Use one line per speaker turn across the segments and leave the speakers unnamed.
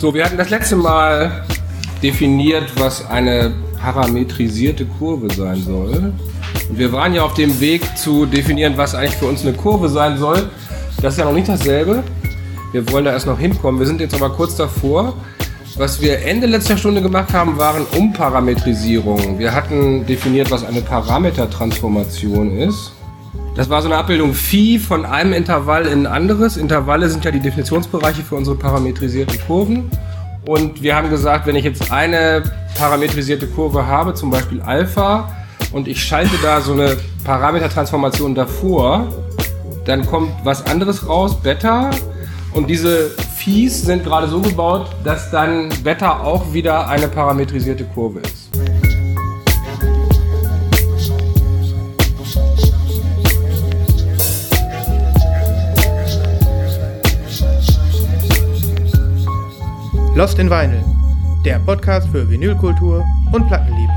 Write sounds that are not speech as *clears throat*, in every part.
So, wir hatten das letzte Mal definiert, was eine parametrisierte Kurve sein soll. Und wir waren ja auf dem Weg zu definieren, was eigentlich für uns eine Kurve sein soll. Das ist ja noch nicht dasselbe. Wir wollen da erst noch hinkommen. Wir sind jetzt aber kurz davor. Was wir Ende letzter Stunde gemacht haben, waren Umparametrisierungen. Wir hatten definiert, was eine Parametertransformation ist. Das war so eine Abbildung Phi von einem Intervall in ein anderes. Intervalle sind ja die Definitionsbereiche für unsere parametrisierten Kurven. Und wir haben gesagt, wenn ich jetzt eine parametrisierte Kurve habe, zum Beispiel Alpha, und ich schalte da so eine Parametertransformation davor, dann kommt was anderes raus, Beta. Und diese Phis sind gerade so gebaut, dass dann Beta auch wieder eine parametrisierte Kurve ist.
Lost in Vinyl, der Podcast für Vinylkultur und Plattenliebe.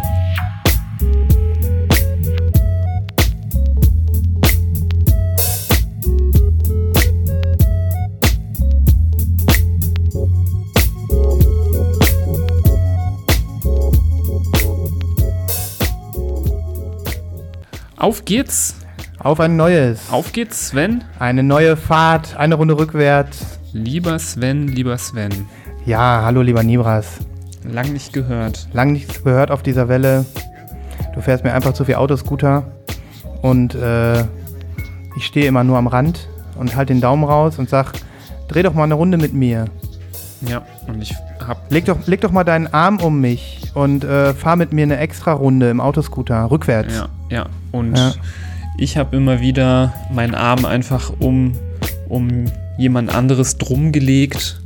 Auf geht's.
Auf ein neues.
Auf geht's, Sven.
Eine neue Fahrt, eine Runde rückwärts.
Lieber Sven, lieber Sven.
Ja, hallo lieber Nibras.
Lang nicht gehört.
Lang nichts gehört auf dieser Welle. Du fährst mir einfach zu viel Autoscooter und äh, ich stehe immer nur am Rand und halt den Daumen raus und sag, dreh doch mal eine Runde mit mir.
Ja, und ich hab.
Leg doch, leg doch mal deinen Arm um mich und äh, fahr mit mir eine extra Runde im Autoscooter, rückwärts.
Ja, ja. Und
Ja.
ich habe immer wieder meinen Arm einfach um, um jemand anderes drum gelegt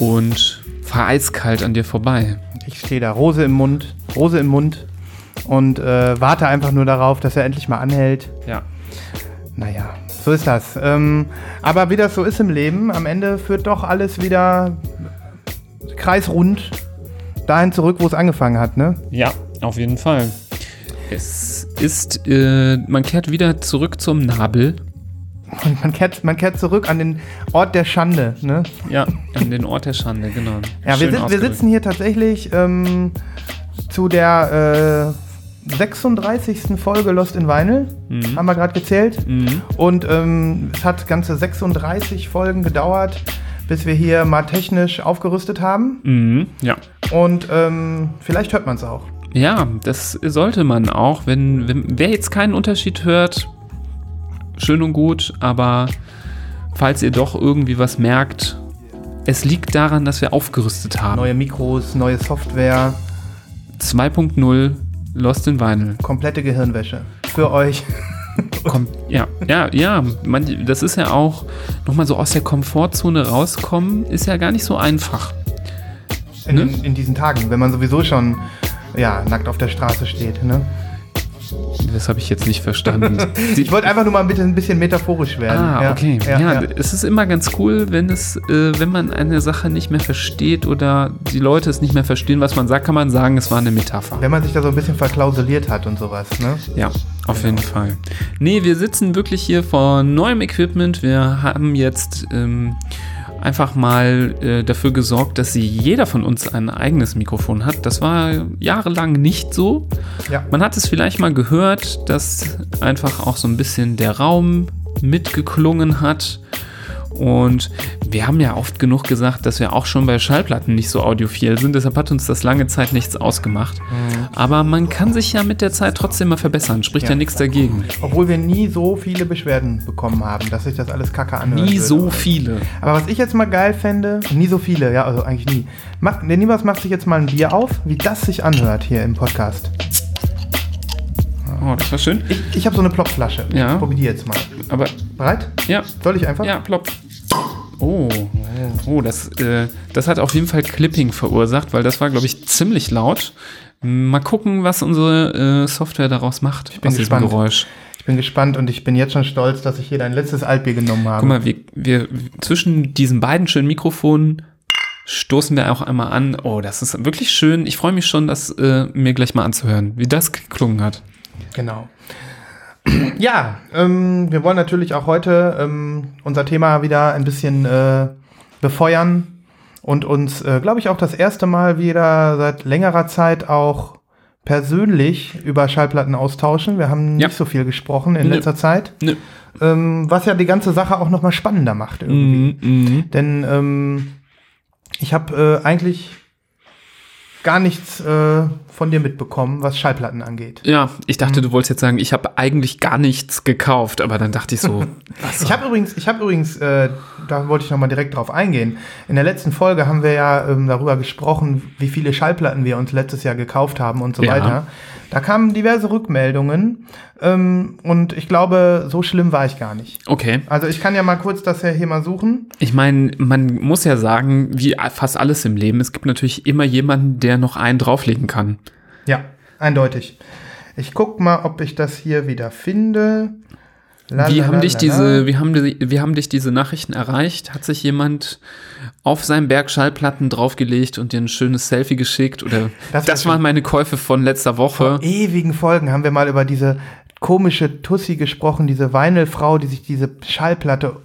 und fahr eiskalt an dir vorbei.
Ich stehe da, Rose im Mund, Rose im Mund und äh, warte einfach nur darauf, dass er endlich mal anhält.
Ja.
Naja, so ist das. Ähm, aber wie das so ist im Leben, am Ende führt doch alles wieder kreisrund dahin zurück, wo es angefangen hat, ne?
Ja, auf jeden Fall. Es ist, äh, man kehrt wieder zurück zum Nabel.
Und man kehrt, man kehrt zurück an den Ort der Schande, ne?
Ja, an den Ort der Schande, genau.
Ja, wir, sit wir sitzen hier tatsächlich ähm, zu der äh, 36. Folge Lost in Vinyl,
Mhm.
haben wir gerade gezählt.
Mhm.
Und ähm, es hat ganze 36 Folgen gedauert, bis wir hier mal technisch aufgerüstet haben.
Mhm. Ja.
Und ähm, vielleicht hört man es auch.
Ja, das sollte man auch. Wenn, wenn wer jetzt keinen Unterschied hört, schön und gut, aber falls ihr doch irgendwie was merkt, es liegt daran, dass wir aufgerüstet haben.
Neue Mikros, neue Software,
2.0 Lost in Vinyl.
komplette Gehirnwäsche. Für euch. *laughs*
Kommt, ja, ja, ja. Man, das ist ja auch nochmal so aus der Komfortzone rauskommen, ist ja gar nicht so einfach.
In,
Ne?
in diesen Tagen, wenn man sowieso schon ja, nackt auf der Straße steht. Ne?
Das habe ich jetzt nicht verstanden. *laughs*
Ich wollte einfach nur mal ein bisschen, ein bisschen metaphorisch werden.
Ah,
Ja,
okay.
Ja,
Ja,
ja.
es ist immer ganz cool, wenn es, äh, wenn man eine Sache nicht mehr versteht oder die Leute es nicht mehr verstehen, was man sagt, kann man sagen, es war eine Metapher.
Wenn man sich da so ein bisschen verklausuliert hat und sowas. Ne?
Ja, auf jeden Fall. Nee, wir sitzen wirklich hier vor neuem Equipment. Wir haben jetzt ähm, einfach mal äh, dafür gesorgt, dass sie jeder von uns ein eigenes Mikrofon hat. Das war jahrelang nicht so.
Ja.
Man hat es vielleicht mal gehört, dass einfach auch so ein bisschen der Raum mitgeklungen hat. Und wir haben ja oft genug gesagt, dass wir auch schon bei Schallplatten nicht so audiophil sind. Deshalb hat uns das lange Zeit nichts ausgemacht. Aber man kann sich ja mit der Zeit trotzdem mal verbessern. Spricht ja,
Ja.
nichts dagegen.
Obwohl wir nie so viele Beschwerden bekommen haben, dass sich das alles kacke anhört.
Nie
würde.
so viele.
Aber was ich jetzt mal geil fände, nie so viele, ja, also eigentlich nie. Mach, der Nibas macht sich jetzt mal ein Bier auf, wie das sich anhört hier im Podcast.
Oh, das war schön.
Ich, ich habe so eine Plopflasche.
Ja.
Ich probier die jetzt mal.
Aber
Bereit?
ja,
Soll ich einfach?
ja, plopp. Oh, oh, das, äh, das hat auf jeden Fall Clipping verursacht, weil das war, glaube ich, ziemlich laut. Mal gucken, was unsere äh, Software daraus macht. Ich
bin
aus
gespannt.
Geräusch.
Ich bin gespannt und ich bin jetzt schon stolz, dass ich hier dein letztes Altbier genommen habe.
Guck mal, wir, wir zwischen diesen beiden schönen Mikrofonen stoßen wir auch einmal an. Oh, das ist wirklich schön. Ich freue mich schon, das äh, mir gleich mal anzuhören, wie das geklungen hat.
Genau. *clears throat* Ja, ähm, wir wollen natürlich auch heute ähm, unser Thema wieder ein bisschen äh, befeuern und uns, äh, glaube ich, auch das erste Mal wieder seit längerer Zeit auch persönlich über Schallplatten austauschen. Wir haben
Ja.
nicht so viel gesprochen in
Nö.
letzter Zeit,
Nö.
ähm, was ja die ganze Sache auch noch mal spannender macht irgendwie.
Mhm.
Denn ähm, ich habe äh, eigentlich gar nichts äh, von dir mitbekommen, was Schallplatten angeht.
Ja, ich dachte, du wolltest jetzt sagen, ich habe eigentlich gar nichts gekauft, aber dann dachte ich so, *laughs* was?
Ich habe übrigens, ich habe übrigens, äh, da wollte ich noch mal direkt drauf eingehen. In der letzten Folge haben wir ja ähm, darüber gesprochen, wie viele Schallplatten wir uns letztes Jahr gekauft haben und so
Ja.
weiter. Da kamen diverse Rückmeldungen ähm, und ich glaube, so schlimm war ich gar nicht.
Okay.
Also ich kann ja mal kurz das ja hier mal suchen.
Ich meine, man muss ja sagen, wie fast alles im Leben, es gibt natürlich immer jemanden, der noch einen drauflegen kann.
Ja, eindeutig. Ich guck mal, ob ich das hier wieder finde. La,
Wie
la,
haben
la,
dich diese, wie haben, die, wie haben dich diese Nachrichten erreicht? Hat sich jemand auf seinen Berg Schallplatten draufgelegt und dir ein schönes Selfie geschickt? Oder
Das
das,
war
waren meine Käufe von letzter Woche.
ewigen Folgen haben wir mal über diese komische Tussi gesprochen, diese Weinelfrau, die sich diese Schallplatte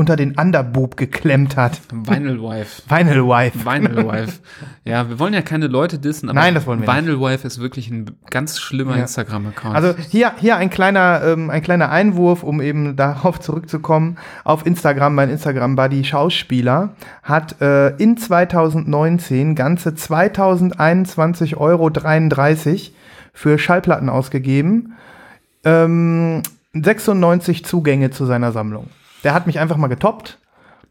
unter den Underboob geklemmt hat.
Vinyl Wife. *laughs*
Vinyl Wife.
Vinyl Wife. Ja, wir wollen ja keine Leute dissen, aber
Nein, das wollen wir nicht.
Vinyl Wife ist wirklich ein ganz schlimmer
Ja.
Instagram-Account.
Also hier, hier ein kleiner, ähm, ein kleiner Einwurf, um eben darauf zurückzukommen. Auf Instagram, mein Instagram-Buddy Schauspieler hat äh, in 2019 ganze 2021,33 Euro für Schallplatten ausgegeben. Ähm, 96 Zugänge zu seiner Sammlung. Der hat mich einfach mal getoppt.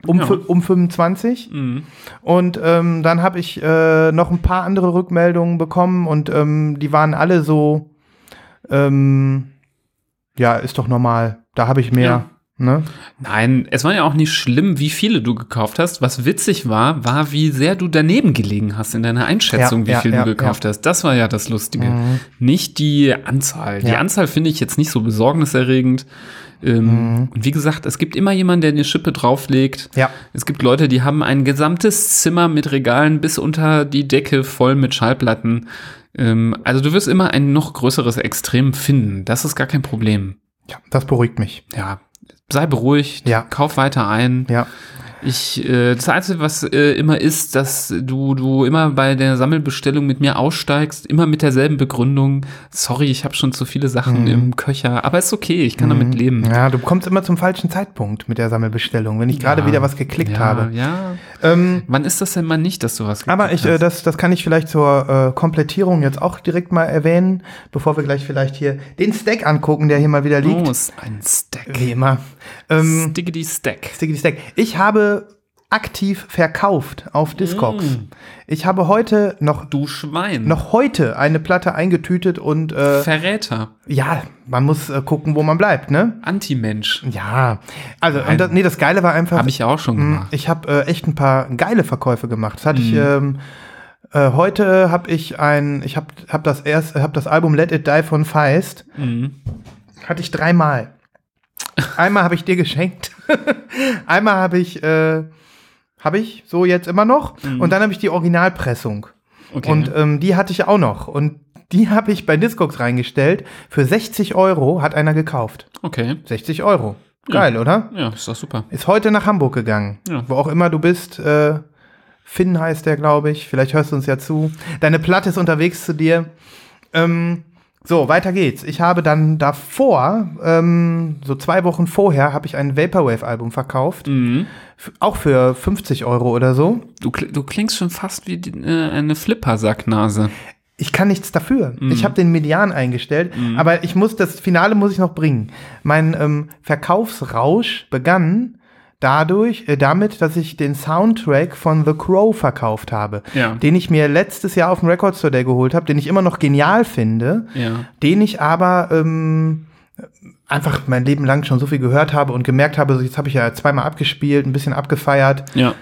Um,
Ja.
um 25.
Mhm.
Und ähm, dann habe ich äh, noch ein paar andere Rückmeldungen bekommen und ähm, die waren alle so, ähm, ja, ist doch normal. Da habe ich mehr. Ne?
Nein, es war ja auch nicht schlimm, wie viele du gekauft hast. Was witzig war, war, wie sehr du daneben gelegen hast in deiner Einschätzung,
Ja,
wie
ja,
viel
ja,
du gekauft hast. Das war ja das Lustige.
Mhm.
Nicht die Anzahl. Die
Ja.
Anzahl finde ich jetzt nicht so besorgniserregend. Ähm,
Mhm.
Und wie gesagt, es gibt immer jemanden, der eine Schippe drauflegt.
Ja.
Es gibt Leute, die haben ein gesamtes Zimmer mit Regalen bis unter die Decke voll mit Schallplatten. Ähm, also du wirst immer ein noch größeres Extrem finden. Das ist gar kein Problem.
ja, das beruhigt mich.
Ja, sei beruhigt,
Ja.
kauf weiter ein.
Ja.
Ich, äh, das Einzige, was äh, immer ist, dass du, du immer bei der Sammelbestellung mit mir aussteigst, immer mit derselben Begründung. Sorry, ich habe schon zu viele Sachen im Köcher, aber ist okay, ich kann damit leben.
Mhm. Ja, du kommst immer zum falschen Zeitpunkt mit der Sammelbestellung, wenn ich gerade
Ja.
wieder was geklickt
ja,
habe.
Ja.
Ähm,
Wann ist das denn mal nicht, dass du was
aber
geklickt
ich, äh, das, das kann ich vielleicht zur äh, Komplettierung jetzt auch direkt mal erwähnen, bevor wir gleich vielleicht hier den Stack angucken, der hier mal wieder liegt.
Oh, ist ein Stack.
Wie immer. Ähm,
Stickity Stack.
Sticky Stack. Ich habe aktiv verkauft auf Discogs.
Mm.
Ich habe heute noch
Du Schwein.
noch heute eine Platte eingetütet und äh,
Verräter.
ja, man muss äh, gucken, wo man bleibt, ne?
Anti-Mensch.
Ja, also
Nein.
und das, nee, das Geile war einfach,
Habe ich ja auch schon
mh,
gemacht.
ich habe äh, echt ein paar geile Verkäufe gemacht. Das hatte ich
Mhm.
ähm, äh, heute habe ich ein, ich habe hab das erst, habe das Album Let It Die von Feist
Mhm.
hatte ich dreimal. Einmal habe ich dir geschenkt. *laughs* Einmal habe ich, äh, habe ich so jetzt immer noch. Und dann habe ich die Originalpressung.
Okay.
Und ähm, die hatte ich auch noch. Und die habe ich bei Discogs reingestellt. Für 60 Euro hat einer gekauft.
okay.
60 Euro. Geil, oder?
Ja, ist doch super.
Ist heute nach Hamburg gegangen.
Ja.
Wo auch immer du bist. Äh, Finn heißt der, glaube ich. Vielleicht hörst du uns ja zu. Deine Platte ist unterwegs zu dir. Ähm, so, weiter geht's. Ich habe dann davor, ähm, so zwei Wochen vorher, habe ich ein Vaporwave-Album verkauft.
Mhm.
Auch für 50 Euro oder so.
Du, kl- du klingst schon fast wie die, äh, eine Flipper-Sacknase.
Ich kann nichts dafür.
Mhm.
Ich habe den Median eingestellt, aber ich muss das Finale muss ich noch bringen. Mein ähm, Verkaufsrausch begann dadurch, äh, damit, dass ich den Soundtrack von The Crow verkauft habe,
Ja.
den ich mir letztes Jahr auf dem Record Store Day geholt habe, den ich immer noch genial finde,
Ja.
den ich aber ähm, einfach mein Leben lang schon so viel gehört habe und gemerkt habe, so jetzt habe ich ja zweimal abgespielt, ein bisschen abgefeiert.
Ja.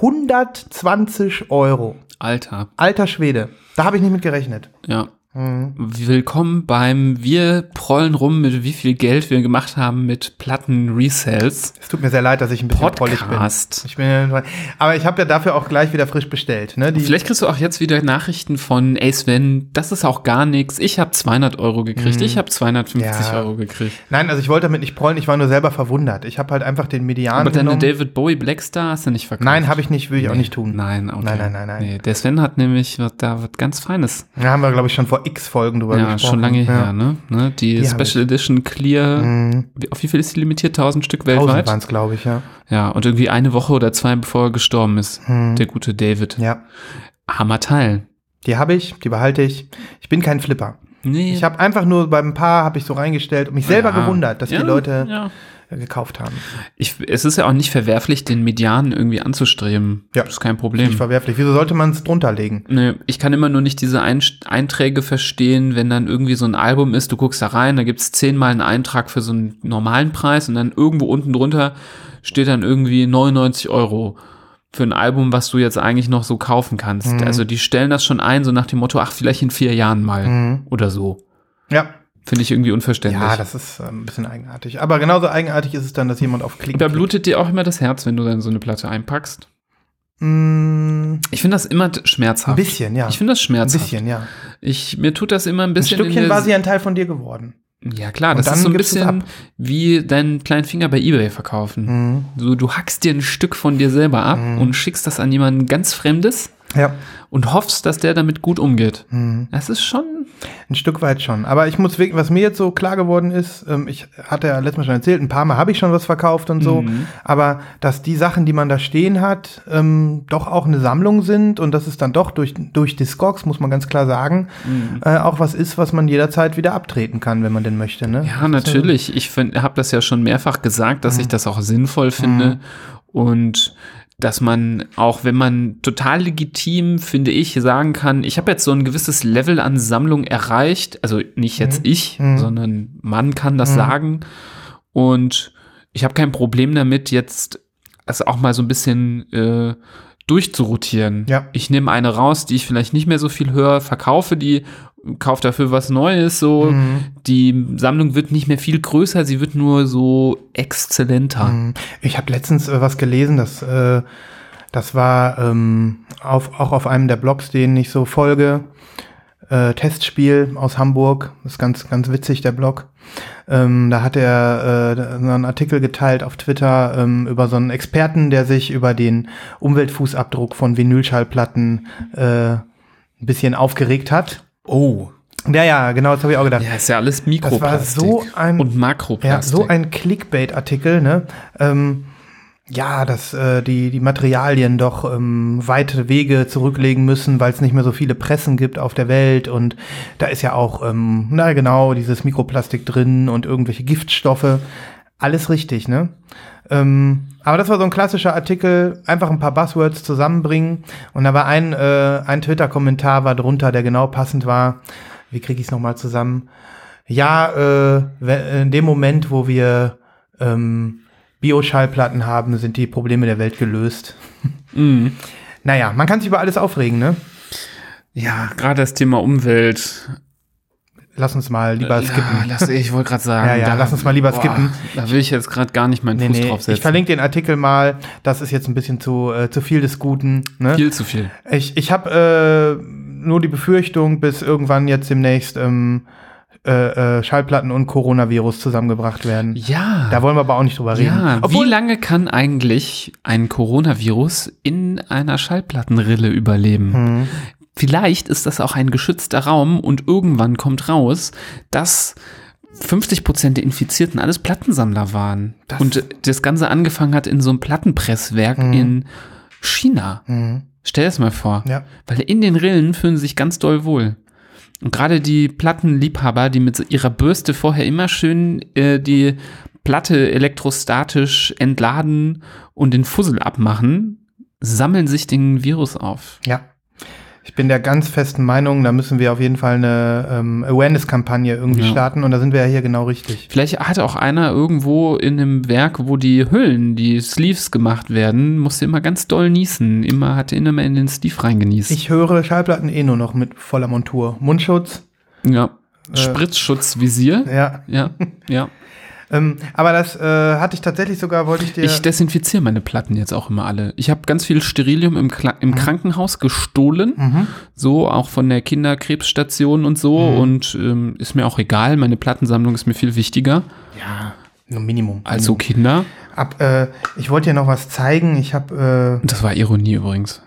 120 Euro.
Alter.
Alter Schwede. Da habe ich nicht mit gerechnet.
Ja.
Mhm.
Willkommen beim Wir prollen rum, mit wie viel Geld wir gemacht haben mit Platten-Resales.
Es tut mir sehr leid, dass ich ein bisschen prollig bin.
Podcast.
Ich bin. Aber ich habe ja dafür auch gleich wieder frisch bestellt. Ne?
Vielleicht kriegst du auch jetzt wieder Nachrichten von, ey Sven, das ist auch gar nichts. Ich habe 200 Euro gekriegt, ich habe 250
Mhm. Ja.
Euro gekriegt.
Nein, also ich wollte damit nicht prollen, ich war nur selber verwundert. Ich habe halt einfach den Median
Aber deine. David Bowie Blackstar hast du nicht verkauft.
Nein, habe ich nicht, will ich auch
Nee.
nicht tun.
Nein, okay.
Nein, nein, nein, nein.
Nee, der Sven hat nämlich da was ganz Feines.
Da haben wir, glaube ich, schon vor x Folgen drüber
Ja,
gesprochen.
schon lange
ja.
her, ne? ne? Die,
Die
Special Edition Clear.
Mhm.
Auf wie viel ist die limitiert? 1000 Stück
1000
weltweit?
waren es, glaube ich, ja.
Ja, und irgendwie eine Woche oder zwei, bevor er gestorben ist.
Mhm.
Der gute David.
Ja,
Hammer Teil.
die habe ich, die behalte ich. Ich bin kein Flipper.
Nee.
Ich habe einfach nur beim Paar habe ich so reingestellt und mich selber
Ja.
gewundert, dass
ja,
die Leute
Ja.
Gekauft haben.
Ich, es ist ja auch nicht verwerflich, den Median irgendwie anzustreben.
Ja.
Das ist kein
Nicht
Problem.
verwerflich. Wieso sollte man es drunter legen?
Nee, ich kann immer nur nicht diese Ein Einträge verstehen, wenn dann irgendwie so ein Album ist, du guckst da rein, da gibt's zehnmal einen Eintrag für so einen normalen Preis und dann irgendwo unten drunter steht dann irgendwie 99 Euro für ein Album, was du jetzt eigentlich noch so kaufen kannst.
Mhm.
Also die stellen das schon ein, so nach dem Motto, ach, vielleicht in vier Jahren mal
Mhm.
oder so.
Ja.
Finde ich irgendwie unverständlich.
Ja, das ist äh, ein bisschen eigenartig. Aber genauso eigenartig ist es dann, dass jemand auf Klick.
da blutet dir auch immer das Herz, wenn du dann so eine Platte einpackst.
Mm,
Ich finde das immer t-
ein
schmerzhaft.
bisschen, ja.
Ich finde das
Ein
schmerzhaft.
bisschen, ja.
Ich, mir tut das immer ein
Ein
bisschen. in
Stückchen war sie ein Teil von dir geworden.
Ja klar,
Und
das ist so ein bisschen wie deinen kleinen Finger bei Ebay verkaufen.
Mhm.
So, du hackst dir ein Stück von dir selber ab und schickst das an jemanden ganz Fremdes
Ja.
und hoffst, dass der damit gut umgeht.
Mhm.
Das ist schon.
Ein Stück weit schon. Aber ich muss wirklich, was mir jetzt so klar geworden ist, ähm, ich hatte ja letztes Mal schon erzählt, ein paar Mal habe ich schon was verkauft und so,
Mhm.
aber dass die Sachen, die man da stehen hat, ähm, doch auch eine Sammlung sind und dass es dann doch durch, durch Discogs, muss man ganz klar sagen,
Mhm.
äh, auch was ist, was man jederzeit wieder abtreten kann, wenn man denn möchte. Ne?
Ja, natürlich. Ich habe das ja schon mehrfach gesagt, dass ich das auch sinnvoll finde und dass man auch, wenn man total legitim, finde ich, sagen kann, ich habe jetzt so ein gewisses Level an Sammlung erreicht, also nicht jetzt ich, sondern man kann das sagen. Und ich habe kein Problem damit, jetzt es auch mal so ein bisschen äh, durchzurotieren.
Ja.
Ich nehme eine raus, die ich vielleicht nicht mehr so viel höre, verkaufe die, kaufe dafür was Neues, so.
Mhm.
Die Sammlung wird nicht mehr viel größer, sie wird nur so exzellenter.
Mhm. Ich habe letztens äh, was gelesen, das, äh, das war ähm, auf, auch auf einem der Blogs, den ich so folge. Äh, Testspiel aus Hamburg, das ist ganz, ganz witzig, der Blog. Ähm, da hat er äh, so einen Artikel geteilt auf Twitter ähm, über so einen Experten, der sich über den Umweltfußabdruck von Vinylschallplatten äh, ein bisschen aufgeregt hat.
Oh.
Ja, ja, genau, das habe ich auch gedacht.
Ja, ist ja alles
das
Mikroplastik.
war so ein
und
ja,
Makroplastik.
so ein Clickbait-Artikel, ne? Ähm, ja, dass äh, die, die Materialien doch ähm, weite Wege zurücklegen müssen, weil es nicht mehr so viele Pressen gibt auf der Welt und da ist ja auch, ähm, na genau, dieses Mikroplastik drin und irgendwelche Giftstoffe. Alles richtig, ne? Ähm, aber das war so ein klassischer Artikel, einfach ein paar Buzzwords zusammenbringen und da war ein, äh, ein Twitter-Kommentar war drunter, der genau passend war. Wie kriege ich es nochmal zusammen? Ja, äh, in dem Moment, wo wir ähm, Bioschallplatten haben, sind die Probleme der Welt gelöst.
Mhm. *laughs*
Naja, man kann sich über alles aufregen, ne?
Ja, gerade das Thema Umwelt.
Lass uns mal lieber skippen.
Ja, lass, ich wollte gerade sagen.
Ja, ja, lass uns mal lieber skippen.
Da will ich jetzt gerade gar nicht meinen
Nee,
Fuß
nee,
draufsetzen.
ich verlinke den Artikel mal. Das ist jetzt ein bisschen zu, äh, zu viel des Guten. Ne?
Viel zu viel.
Ich, ich habe äh, nur die Befürchtung, bis irgendwann jetzt demnächst ähm, äh, äh, Schallplatten und Coronavirus zusammengebracht werden.
Ja.
Da wollen wir aber auch nicht drüber reden.
ja,
Obwohl,
wie lange kann eigentlich ein Coronavirus in einer Schallplattenrille überleben?
Hm.
Vielleicht ist das auch ein geschützter Raum und irgendwann kommt raus, dass 50 Prozent der Infizierten alles Plattensammler waren.
Das-
und das Ganze angefangen hat in so einem Plattenpresswerk in China.
Hm.
Stell dir das mal vor.
Ja.
Weil in den Rillen fühlen sie sich ganz doll wohl. Und gerade die Plattenliebhaber, die mit ihrer Bürste vorher immer schön äh, die Platte elektrostatisch entladen und den Fussel abmachen, sammeln sich den Virus auf.
Ja. Ich bin der ganz festen Meinung, da müssen wir auf jeden Fall eine ähm, Awareness-Kampagne irgendwie
Ja.
starten und da sind wir ja hier genau richtig.
Vielleicht hat auch einer irgendwo in einem Werk, wo die Hüllen, die Sleeves gemacht werden, musste immer ganz doll niesen. Immer hatte immer in den Sleeve reingenießt.
Ich höre Schallplatten eh nur noch mit voller Montur. Mundschutz,
Ja. Spritzschutzvisier.
Ja.
Ja, ja. *laughs*
Ähm, aber das äh, hatte ich tatsächlich sogar, wollte ich dir.
Ich desinfiziere meine Platten jetzt auch immer alle. Ich habe ganz viel Sterilium im, Kla im Krankenhaus gestohlen,
mhm.
so auch von der Kinderkrebsstation und so. Und ähm, ist mir auch egal. Meine Plattensammlung ist mir viel wichtiger
Ja, nur Minimum.
als so Kinder.
Ab, äh, ich wollte dir noch was zeigen. Ich habe, äh,
Das war Ironie übrigens.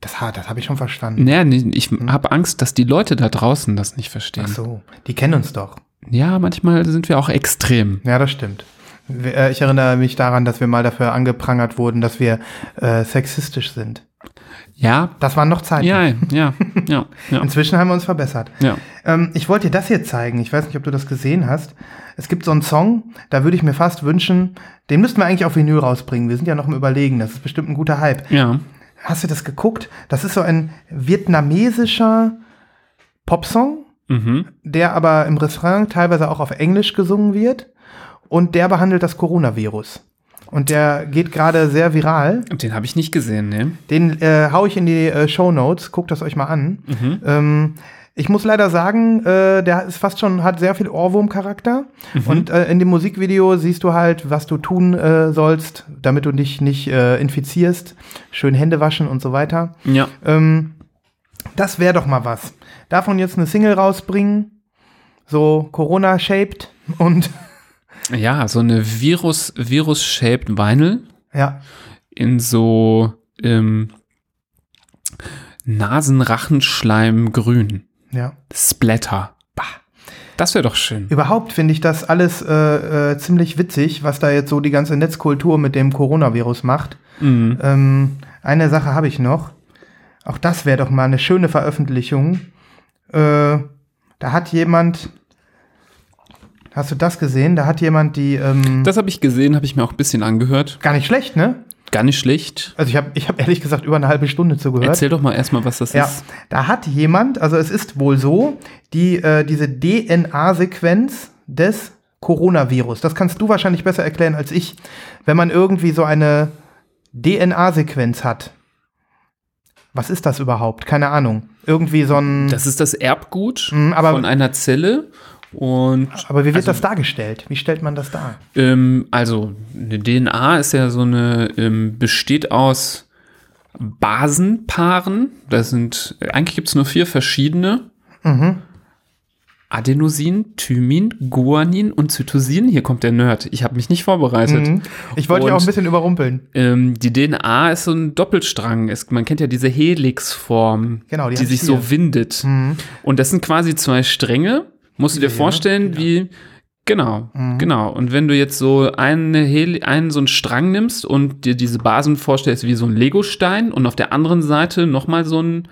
das, das habe ich schon verstanden.
Naja, ich habe Angst, dass die Leute da draußen das nicht verstehen.
Ach so, die kennen uns doch.
Ja, manchmal sind wir auch extrem.
Ja, das stimmt. Äh, Ich erinnere mich daran, dass wir mal dafür angeprangert wurden, dass wir äh, sexistisch sind.
Ja,
Das waren noch Zeiten.
ja, ja, ja, *laughs* ja.
Inzwischen haben wir uns verbessert.
ja.
Ähm, ich wollte dir das hier zeigen. Ich weiß nicht, ob du das gesehen hast. Es gibt so einen Song, da würde ich mir fast wünschen, den müssten wir eigentlich auf Vinyl rausbringen. Wir sind ja noch im Überlegen. Das ist bestimmt ein guter Hype.
Ja,
Hast du das geguckt? Das ist so ein vietnamesischer Popsong,
mhm.
der aber im Refrain teilweise auch auf Englisch gesungen wird. Und der behandelt das Coronavirus. Und der geht gerade sehr viral.
Den habe ich nicht gesehen, ne?
Den äh, hau ich in die äh, Show Notes. Guckt das euch mal an. Ähm, ich muss leider sagen, äh, der ist fast schon, hat sehr viel Ohrwurm-Charakter. Und äh, in dem Musikvideo siehst du halt, was du tun äh, sollst, damit du dich nicht äh, infizierst. Schön Hände waschen und so weiter.
Ja.
Ähm, das wäre doch mal was. Davon jetzt eine Single rausbringen, so Corona-shaped und *laughs*
Ja, so eine Virus, Virus-shaped Vinyl
ja,
in so ähm, Nasenrachenschleim grün.
ja.
Splatter. Bah. Das wäre doch schön.
Überhaupt finde ich das alles äh, äh, ziemlich witzig, was da jetzt so die ganze Netzkultur mit dem Coronavirus macht.
Mhm.
Ähm, eine Sache habe ich noch. Auch das wäre doch mal eine schöne Veröffentlichung. Äh, da hat jemand. Hast du das gesehen? Da hat jemand die. Ähm,
Das habe ich gesehen, habe ich mir auch ein bisschen angehört.
gar nicht schlecht, ne?
Gar nicht schlecht.
Also ich habe ich hab ehrlich gesagt über eine halbe Stunde zugehört.
Erzähl doch mal erstmal, was das
Ja,
ist.
da hat jemand, also es ist wohl so, die, äh, diese DNA-Sequenz des Coronavirus, das kannst du wahrscheinlich besser erklären als ich, wenn man irgendwie so eine DNA-Sequenz hat. Was ist das überhaupt? Keine Ahnung. Irgendwie so ein.
Das ist das Erbgut
aber-
von einer Zelle. Und
aber wie wird
also-
das dargestellt? Wie stellt man das dar?
Ähm, also eine DNA ist ja so eine, ähm, besteht aus Basenpaaren. Das sind, eigentlich gibt es nur vier verschiedene.
Mhm.
Adenosin, Thymin, Guanin und Cytosin. Hier kommt der Nerd. Ich habe mich nicht vorbereitet.
Mhm. Ich wollte dich
Und-
auch ein bisschen überrumpeln.
Ähm, die DNA ist so ein Doppelstrang. Es, man kennt ja diese Helixform,
Genau, die
die, sich
ich
so
hier.
windet.
Mhm.
Und das sind quasi zwei Stränge. Musst du dir
Ja,
vorstellen, wie. Genau,
Mhm.
genau. Und wenn du jetzt so eine Heli einen so einen Strang nimmst und dir diese Basen vorstellst wie so ein Legostein und auf der anderen Seite nochmal so ein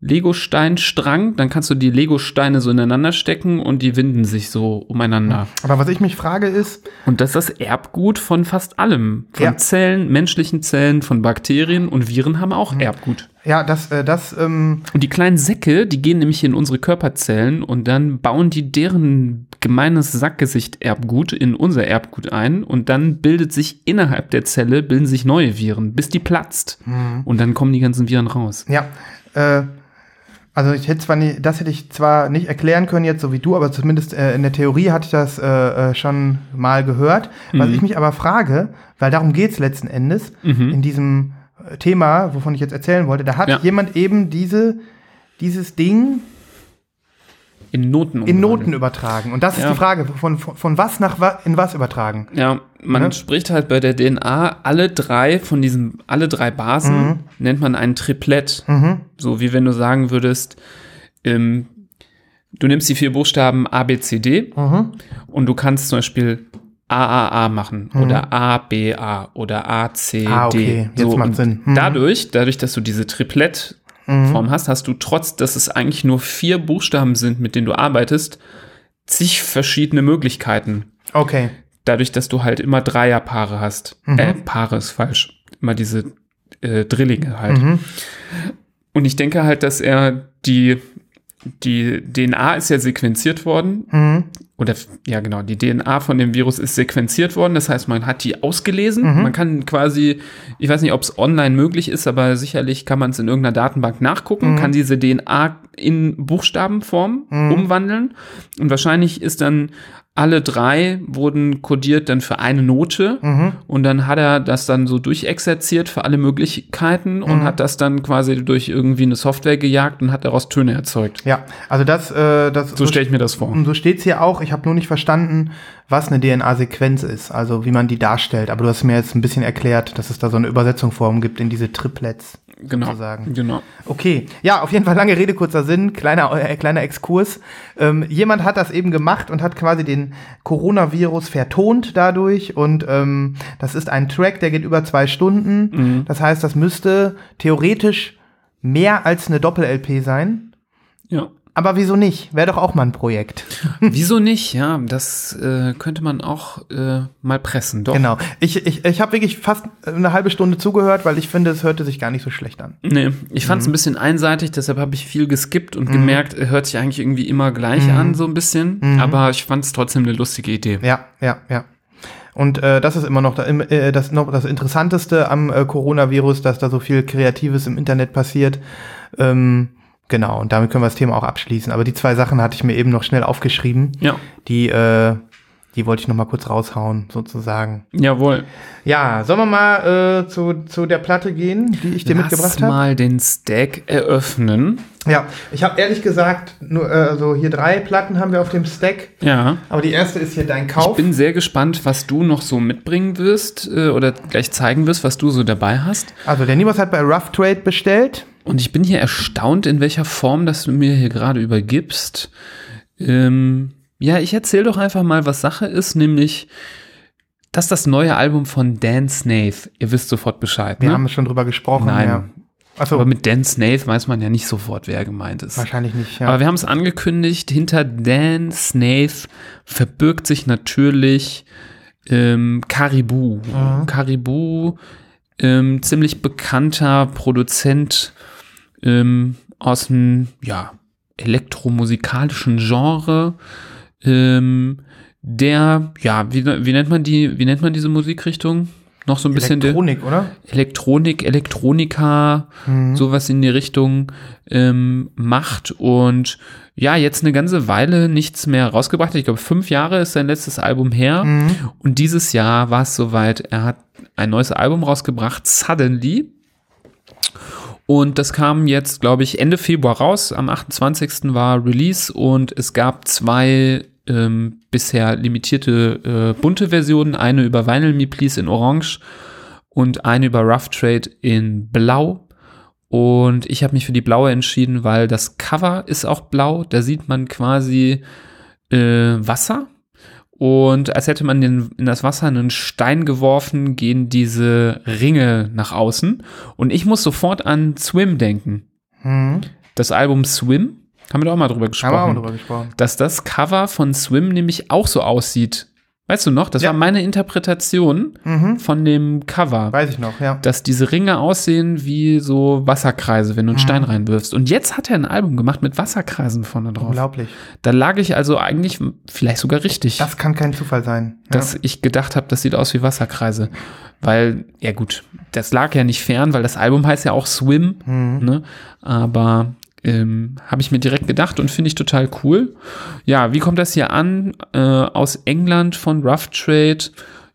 Legosteinstrang, dann kannst du die Legosteine so ineinander stecken und die winden sich so umeinander.
Aber was ich mich frage ist,
Und das ist das Erbgut von fast allem. Von
Ja.
Zellen, menschlichen Zellen, von Bakterien und Viren haben auch Erbgut.
ja, das, äh, das, ähm,
Und die kleinen Säcke, die gehen nämlich in unsere Körperzellen und dann bauen die deren gemeines Sackgesicht Erbgut in unser Erbgut ein und dann bildet sich innerhalb der Zelle, bilden sich neue Viren, bis die platzt. Und dann kommen die ganzen Viren raus.
Ja, äh, also ich hätte zwar nie, das hätte ich zwar nicht erklären können jetzt so wie du, aber zumindest äh, in der Theorie hatte ich das äh, äh, schon mal gehört. Was
Mhm.
ich mich aber frage, weil darum geht es letzten Endes in diesem äh, Thema, wovon ich jetzt erzählen wollte, da hat
Ja.
jemand eben diese, dieses Ding
In Noten
in Noten übertragen. Und das ist
Ja.
die Frage, von, von, von was nach wa in was übertragen.
Ja, man
Ne?
spricht halt bei der DNA alle drei von diesen, alle drei Basen nennt man ein Triplett.
Mhm.
So wie wenn du sagen würdest, ähm, du nimmst die vier Buchstaben A, B, C, D
Mhm.
und du kannst zum Beispiel AAA machen oder ABA oder ACD.
Ah, okay. Jetzt macht
und
Sinn. Mhm.
Dadurch, dadurch, dass du diese Triplettform hast, hast du trotz, dass es eigentlich nur vier Buchstaben sind, mit denen du arbeitest, zig verschiedene Möglichkeiten.
Okay.
Dadurch, dass du halt immer Dreierpaare hast.
Mhm.
Äh, Paare ist falsch. Immer diese äh, Drillinge halt.
Mhm.
Und ich denke halt, dass er die die DNA ist ja sequenziert worden.
Mhm.
Oder ja, genau, die DNA von dem Virus ist sequenziert worden. Das heißt, man hat die ausgelesen.
Mhm.
Man kann quasi, ich weiß nicht, ob es online möglich ist, aber sicherlich kann man es in irgendeiner Datenbank nachgucken,
Mhm.
kann diese DNA in Buchstabenform umwandeln. Und wahrscheinlich ist dann alle drei wurden kodiert dann für eine Note
Mhm.
und dann hat er das dann so durchexerziert für alle Möglichkeiten
Mhm.
und hat das dann quasi durch irgendwie eine Software gejagt und hat daraus Töne erzeugt.
Ja, also das, äh, das
So stelle ich mir das vor.
Und so steht's hier auch. Ich habe nur nicht verstanden, was eine DNA-Sequenz ist, also wie man die darstellt. Aber du hast mir jetzt ein bisschen erklärt, dass es da so eine Übersetzungsform gibt in diese Triplets.
Genau.
sozusagen.
Genau.
Okay, ja, auf jeden Fall lange Rede, kurzer Sinn, kleiner, äh, kleiner Exkurs. Ähm, jemand hat das eben gemacht und hat quasi den Coronavirus vertont dadurch und ähm, das ist ein Track, der geht über zwei Stunden. Das heißt, das müsste theoretisch mehr als eine Doppel-LP sein.
Ja.
Aber wieso nicht? Wäre doch auch mal ein Projekt. *laughs*
Wieso nicht? Ja, das äh, könnte man auch äh, mal pressen. Doch.
Genau. Ich, ich, ich habe wirklich fast eine halbe Stunde zugehört, weil ich finde, es hörte sich gar nicht so schlecht an.
Nee, ich fand es
Mhm.
ein bisschen einseitig, deshalb habe ich viel geskippt und gemerkt, er hört sich eigentlich irgendwie immer gleich
Mhm.
an, so ein bisschen. Aber ich fand es trotzdem eine lustige Idee.
Ja, ja, ja. Und äh, das ist immer noch, da, äh, das, noch das Interessanteste am äh, Coronavirus, dass da so viel Kreatives im Internet passiert. Ähm, genau, und damit können wir das Thema auch abschließen. Aber die zwei Sachen hatte ich mir eben noch schnell aufgeschrieben.
Ja,
Die, äh, die wollte ich noch mal kurz raushauen, sozusagen.
jawohl.
Ja, sollen wir mal äh, zu, zu der Platte gehen, die ich dir
Lass
mitgebracht habe?
mal den Stack eröffnen.
Ja, ich habe ehrlich gesagt, nur äh, so hier drei Platten haben wir auf dem Stack.
Ja.
Aber die erste ist hier dein
Ich
Kauf.
bin sehr gespannt, was du noch so mitbringen wirst äh, oder gleich zeigen wirst, was du so dabei hast.
also der Nibos hat bei Rough Trade bestellt.
Und ich bin hier erstaunt, in welcher Form das du mir hier gerade übergibst. Ähm, ja, ich erzähle doch einfach mal, was Sache ist, nämlich, dass das neue Album von Dan Snaith, ihr wisst sofort Bescheid,
Wir
ne?
haben schon drüber gesprochen.
Nein.
Ja. Achso,
Aber mit Dan Snaith weiß man ja nicht sofort, wer gemeint ist.
wahrscheinlich nicht. Ja.
Aber wir haben es angekündigt, hinter Dan Snaith verbirgt sich natürlich ähm, Caribou.
Mhm.
Caribou, ähm, ziemlich bekannter Produzent ähm, aus dem ja, elektromusikalischen Genre. Ähm, der, ja, wie, wie nennt man die, wie nennt man diese Musikrichtung? Noch so ein bisschen
Elektronik, oder?
Elektronik, Elektronika,
Mhm.
sowas in die Richtung ähm, macht und ja, jetzt eine ganze Weile nichts mehr rausgebracht. Ich glaube, fünf Jahre ist sein letztes Album her
Mhm.
und dieses Jahr war es soweit. Er hat ein neues Album rausgebracht, Suddenly. Und das kam jetzt, glaube ich, Ende Februar raus. Am 28. war Release und es gab zwei ähm, bisher limitierte äh, bunte Versionen. Eine über Vinyl Me Please in Orange und eine über Rough Trade in Blau. Und ich habe mich für die blaue entschieden, weil das Cover ist auch blau. Da sieht man quasi äh, Wasser. Und als hätte man den, in das Wasser einen Stein geworfen, gehen diese Ringe nach außen. Und ich muss sofort an Swim denken.
Mhm.
Das Album Swim, haben wir doch auch mal drüber
Haben wir auch
gesprochen
mal drüber gesprochen.
dass das Cover von Swim nämlich auch so aussieht. Weißt du noch? Das
Ja.
war meine Interpretation
Mhm.
von dem Cover.
Weiß ich noch, ja.
Dass diese Ringe aussehen wie so Wasserkreise, wenn du einen
Mhm.
Stein reinwirfst. Und jetzt hat er ein Album gemacht mit Wasserkreisen vorne drauf.
Unglaublich.
Da lag ich also eigentlich vielleicht sogar richtig,
Das kann kein Zufall sein. Ja.
dass ich gedacht habe, das sieht aus wie Wasserkreise. Weil, ja gut, das lag ja nicht fern, weil das Album heißt ja auch Swim.
Mhm.
Ne? Aber ähm, habe ich mir direkt gedacht und finde ich total cool. Ja, wie kommt das hier an? Äh, aus England von Rough Trade.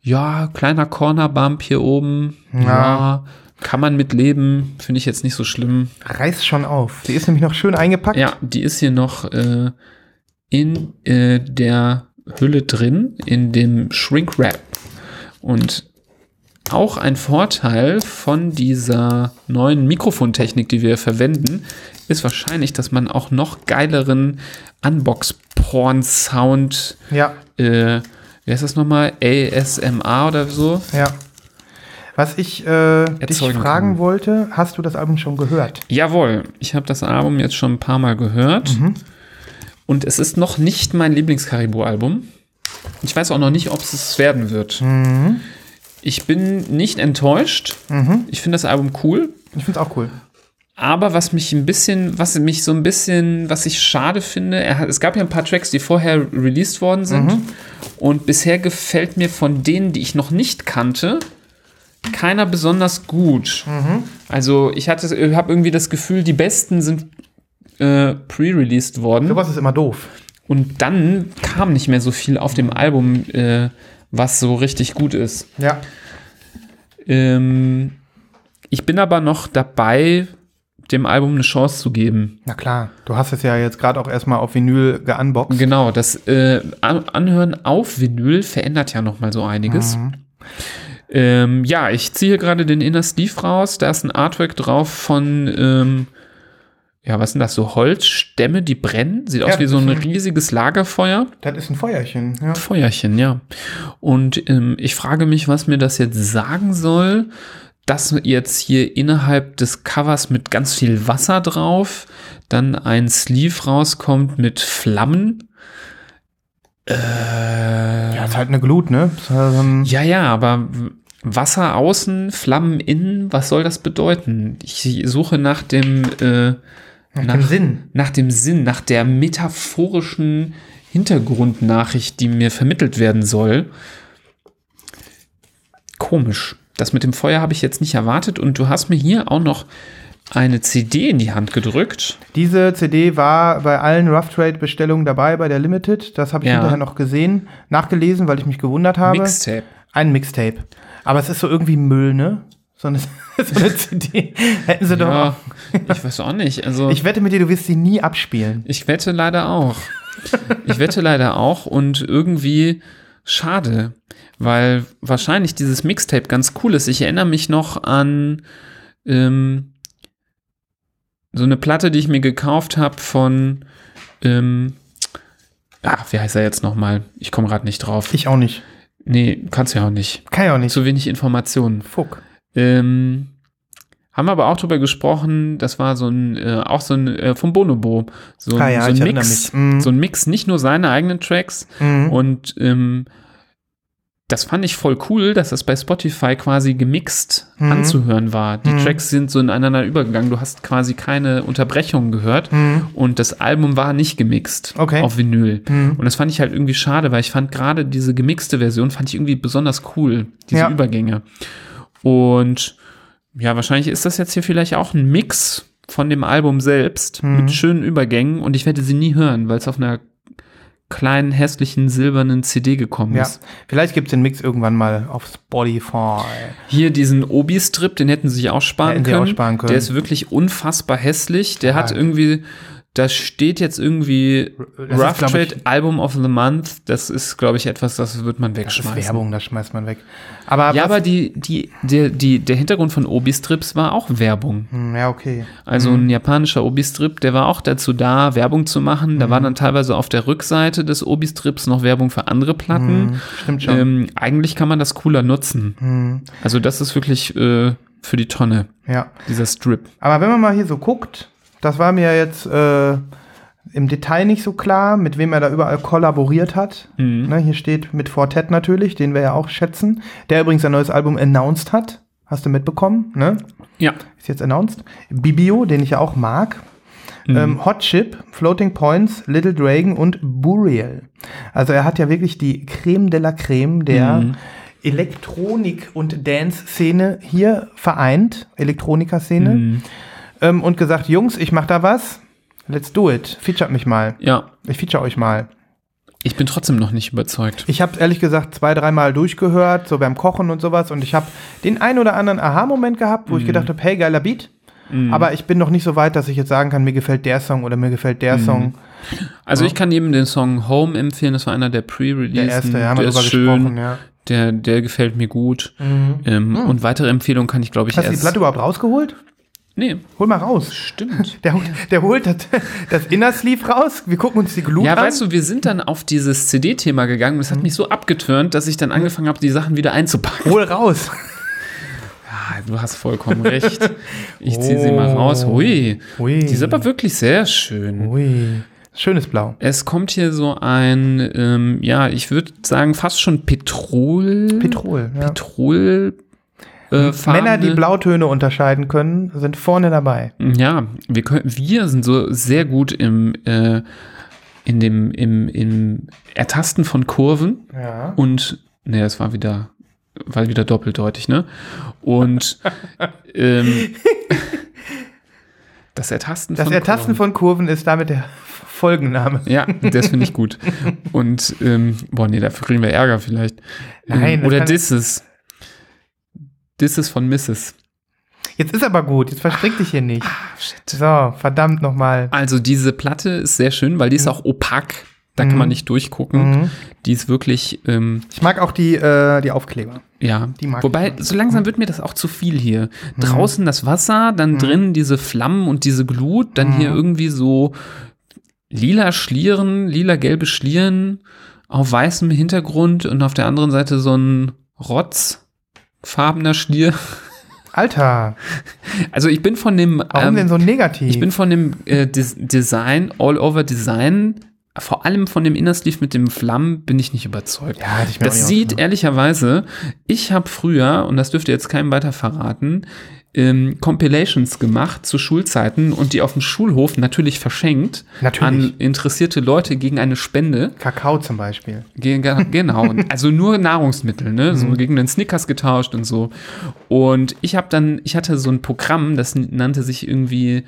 Ja, kleiner Corner Bump hier oben. Ja.
Ja.
kann man mit leben. Finde ich jetzt nicht so schlimm.
Reiß schon auf. Die ist nämlich noch schön eingepackt.
Ja, die ist hier noch äh, in äh, der Hülle drin, in dem Shrink Wrap. Und auch ein Vorteil von dieser neuen Mikrofontechnik, die wir verwenden, ist wahrscheinlich, dass man auch noch geileren Unbox-Porn-Sound,
Ja,
äh, wie heißt das nochmal? ASMR oder so?
ja. Was ich äh, dich fragen
kann.
wollte, hast du das Album schon gehört?
Jawohl, ich habe das Album jetzt schon ein paar Mal gehört. Und es ist noch nicht mein Lieblings-Caribou-Album. Ich weiß auch noch nicht, ob es es werden wird.
Mhm.
Ich bin nicht enttäuscht.
Mhm.
Ich finde das Album cool.
Ich find's auch cool.
Aber was mich ein bisschen, was mich so ein bisschen, was ich schade finde, er es gab ja ein paar Tracks, die vorher released worden sind. Und bisher gefällt mir von denen, die ich noch nicht kannte, keiner besonders gut. Also ich hatte, habe irgendwie das Gefühl, die besten sind äh, pre-released worden.
Sowas ist immer doof.
Und dann kam nicht mehr so viel auf dem Album, äh, was so richtig gut ist.
Ja.
Ähm, ich bin aber noch dabei, dem Album eine Chance zu geben.
Na klar, du hast es ja jetzt gerade auch erstmal auf Vinyl geunboxed.
Genau, das äh, An- Anhören auf Vinyl verändert ja noch mal so einiges. Ähm, ja, ich ziehe gerade den Inner Sleeve raus. Da ist ein Artwork drauf von, ähm, ja, was sind das, so Holzstämme, die brennen. Sieht
Ja,
aus wie so ein
ein-
riesiges Lagerfeuer.
Das ist ein Feuerchen. Ja.
Feuerchen, ja. Und ähm, ich frage mich, was mir das jetzt sagen soll, dass jetzt hier innerhalb des Covers mit ganz viel Wasser drauf dann ein Sleeve rauskommt mit Flammen. Äh,
ja, ist halt eine Glut, ne? Ist so ein,
ja, ja, aber Wasser außen, Flammen innen, was soll das bedeuten? Ich suche nach dem, äh,
nach dem Sinn.
nach dem Sinn, nach der metaphorischen Hintergrundnachricht, die mir vermittelt werden soll. Komisch. Das mit dem Feuer habe ich jetzt nicht erwartet und du hast mir hier auch noch eine CD in die Hand gedrückt.
Diese CD war bei allen Rough Trade Bestellungen dabei, bei der Limited. Das habe ich
Ja.
hinterher noch gesehen, nachgelesen, weil ich mich gewundert habe.
Mixtape.
Ein Mixtape. Aber es ist so irgendwie Müll, ne? So eine, *laughs* so eine CD. Hätten sie doch.
Ja, ich weiß auch nicht. Also
Ich wette mit dir, du wirst sie nie abspielen.
Ich wette leider auch. Ich wette leider auch und irgendwie schade, weil wahrscheinlich dieses Mixtape ganz cool ist. Ich erinnere mich noch an ähm, so eine Platte, die ich mir gekauft habe von, ähm, ah, wie heißt er jetzt nochmal? Ich komme gerade nicht drauf.
Ich auch nicht.
nee, kannst du ja auch nicht.
Kann ja auch nicht.
Zu wenig Informationen.
Fuck.
Ähm, haben wir aber auch drüber gesprochen, das war so ein, äh, auch so ein, äh, vom Bonobo, so, ein-
Ah ja,
so ein Mix,
mich. Mhm.
so ein Mix, nicht nur seine eigenen Tracks
Mhm.
und ähm, das fand ich voll cool, dass das bei Spotify quasi gemixt
Mhm.
anzuhören war. Die
Mhm.
Tracks sind so ineinander übergegangen, du hast quasi keine Unterbrechungen gehört
Mhm.
und das Album war nicht gemixt
Okay.
auf Vinyl.
Mhm.
Und das fand ich halt irgendwie schade, weil ich fand gerade diese gemixte Version fand ich irgendwie besonders cool, diese
Ja.
Übergänge. Und ja, wahrscheinlich ist das jetzt hier vielleicht auch ein Mix von dem Album selbst
Mhm.
mit schönen Übergängen und ich werde sie nie hören, weil es auf einer kleinen, hässlichen, silbernen CD gekommen
Ja,
ist.
vielleicht gibt es den Mix irgendwann mal auf Spotify.
Hier diesen Obi-Strip, den hätten sie sich auch sparen,
Hätten sie
können.
auch sparen können.
Der ist wirklich unfassbar hässlich. Der
Ja.
hat irgendwie, da steht jetzt irgendwie
Das ist,
Rough
glaub
Trade
ich-
Album of the Month. Das ist, glaube ich, etwas, das wird man
Das ist
wegschmeißen.
Werbung, das schmeißt man weg. Aber
Ja, aber die, die, der, die, der Hintergrund von Obi-Strips war auch Werbung.
Hm, Ja, okay.
Also ein japanischer Obi-Strip, der war auch dazu da, Werbung zu machen. Da war dann teilweise auf der Rückseite des Obi-Strips noch Werbung für andere Platten.
Hm, stimmt schon.
Ähm, eigentlich kann man das cooler nutzen.
Hm,
Also das ist wirklich äh, für die Tonne,
ja.
dieser Strip.
Aber wenn man mal hier so guckt, das war mir jetzt äh, im Detail nicht so klar, mit wem er da überall kollaboriert hat.
Mhm.
Ne, hier steht mit Fortet natürlich, den wir ja auch schätzen, der übrigens ein neues Album announced hat. Hast du mitbekommen, ne?
Ja.
Ist jetzt announced. Bibio, den ich ja auch mag.
Mhm.
Ähm, Hot Chip, Floating Points, Little Dragon und Burial. Also er hat ja wirklich die Creme de la Creme der
Mhm.
Elektronik- und Dance-Szene hier vereint, Elektroniker-Szene,
Mhm.
Ähm, und gesagt, Jungs, ich mach da was, let's do it, featuret mich mal.
Ja.
Ich feature euch mal.
Ich bin trotzdem noch nicht überzeugt.
Ich habe ehrlich gesagt zwei, dreimal durchgehört, so beim Kochen und sowas, und ich habe den ein oder anderen Aha-Moment gehabt, wo ich gedacht habe, hey, geiler Beat. Aber ich bin noch nicht so weit, dass ich jetzt sagen kann, mir gefällt der Song oder mir gefällt der Song.
Also ich kann jedem den Song Home empfehlen. Das war einer der Pre-Release.
Der erste, ja, haben wir
der
drüber
ist schön.
gesprochen, ja.
Der, der gefällt mir gut. Ähm, Und weitere Empfehlungen kann ich, glaube ich,
Hast du die
erst.
Platte überhaupt rausgeholt?
Nee,
Hol mal raus.
stimmt. *laughs*
Der, der holt das, das Inner Sleeve raus. Wir gucken uns die Glut
Ja,
an.
weißt du, wir sind dann auf dieses CD-Thema gegangen es hat mich so abgeturnt, dass ich dann angefangen habe, die Sachen wieder einzupacken.
Hol raus.
Ah, du hast vollkommen recht. Ich ziehe sie mal raus. Hui.
Hui.
Die ist aber wirklich sehr schön.
Ui. Schönes Blau.
Es kommt hier so ein, ähm, ja, ich würde sagen, fast schon Petrol.
Petrol. Ja.
Petrol. Äh,
Männer, die Blautöne unterscheiden können, sind vorne dabei.
Ja, wir, können, wir sind so sehr gut im, äh, in dem, im, im Ertasten von Kurven
Ja.
und, ne, das war wieder, war wieder doppeldeutig, ne? Und *laughs* ähm, das Ertasten
Das
von
Ertasten
Kurven.
von Kurven ist damit der Folgenname.
Ja, das finde ich *laughs* gut. Und, ähm, boah, nee, dafür kriegen wir Ärger vielleicht.
Nein,
ähm, oder Disses. Disses von Mrs.
Jetzt ist aber gut, jetzt verstrick dich hier nicht.
Ah, shit.
So, verdammt nochmal.
Also diese Platte ist sehr schön, weil die ist auch opak. Da kann man nicht durchgucken.
Mhm.
Die ist wirklich, ähm,
Ich mag auch die, äh, die Aufkleber.
ja.
Die mag
Wobei,
ich
so langsam wird mir das auch zu viel hier.
Mhm.
Draußen das Wasser, dann drin diese Flammen und diese Glut, dann hier
Mhm.
irgendwie so lila Schlieren, lila-gelbe Schlieren auf weißem Hintergrund und auf der anderen Seite so ein rotzfarbener Schlier.
Alter,
Also ich bin von dem
warum
ähm,
denn so negativ?
Ich bin von dem äh, Des Design, All-Over-Design, vor allem von dem Inner Sleeve mit dem Flammen, bin ich nicht überzeugt.
ja, ich mir
Das sieht ehrlicherweise, ich habe früher, und das dürfte jetzt keinem weiter verraten, ähm, Compilations gemacht zu Schulzeiten und die auf dem Schulhof natürlich verschenkt
Natürlich.
an interessierte Leute gegen eine Spende.
Kakao zum Beispiel.
Ge- ge- *laughs* Genau, also nur Nahrungsmittel, ne? So gegen den Snickers getauscht und so. Und ich habe dann, ich hatte so ein Programm, das nannte sich irgendwie,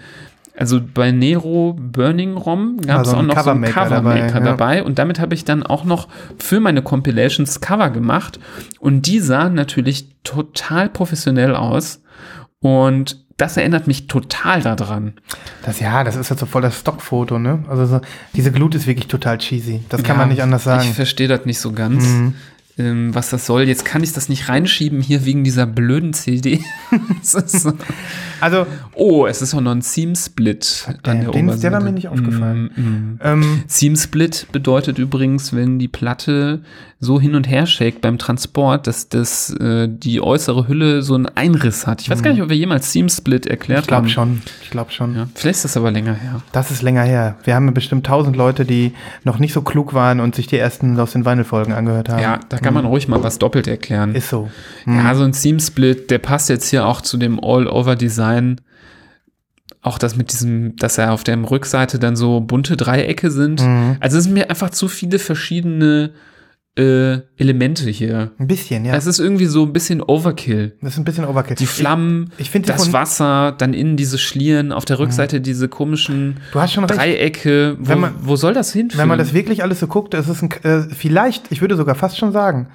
also bei Nero Burning ROM gab es
Also
auch noch so einen
Covermaker dabei, ja.
und damit habe ich dann auch noch für meine Compilations Cover gemacht und die sahen natürlich total professionell aus und das erinnert mich total daran.
Das, ja, das ist jetzt so voll das Stockfoto, ne? Also so, diese Glut ist wirklich total cheesy. Das kann
Ja,
man nicht anders
Ich
sagen. Mhm.
verstehe das nicht so ganz, ähm, was das soll. Jetzt kann ich das nicht reinschieben hier wegen dieser blöden CD. *laughs* So-
Also,
oh, es ist auch noch ein Seam-Split an der
den, der war
Oberseite.
mir nicht aufgefallen.
Mm, mm.
ähm,
Seam-Split bedeutet übrigens, wenn die Platte so hin und her shakt beim Transport, dass das, äh, die äußere Hülle so einen Einriss hat. Ich weiß gar nicht, ob wir jemals Seam-Split erklärt
Mhm. ich glaube
haben.
schon. Ich glaube schon.
Ja, vielleicht ist das aber länger her.
Das ist länger her. Wir haben bestimmt tausend Leute, die noch nicht so klug waren und sich die ersten Lost in Vinyl-Folgen angehört haben.
Ja, da kann man ruhig mal was doppelt erklären.
Ist so.
Ja, so ein Seam-Split, der passt jetzt hier auch zu dem All-Over-Design. Auch das mit diesem, dass er auf der Rückseite dann so bunte Dreiecke sind.
Mhm.
Also es sind mir einfach zu viele verschiedene äh, Elemente hier.
Ein bisschen, ja.
Es ist irgendwie so ein bisschen Overkill.
Das ist ein bisschen Overkill.
Die Flammen,
Ich- ich
das Wasser, dann innen diese Schlieren, auf der Rückseite diese komischen
Du hast schon recht.
Dreiecke. Wo,
man-
wo soll das hinführen?
Wenn man das wirklich alles so guckt, ist es ein, äh, vielleicht, ich würde sogar fast schon sagen,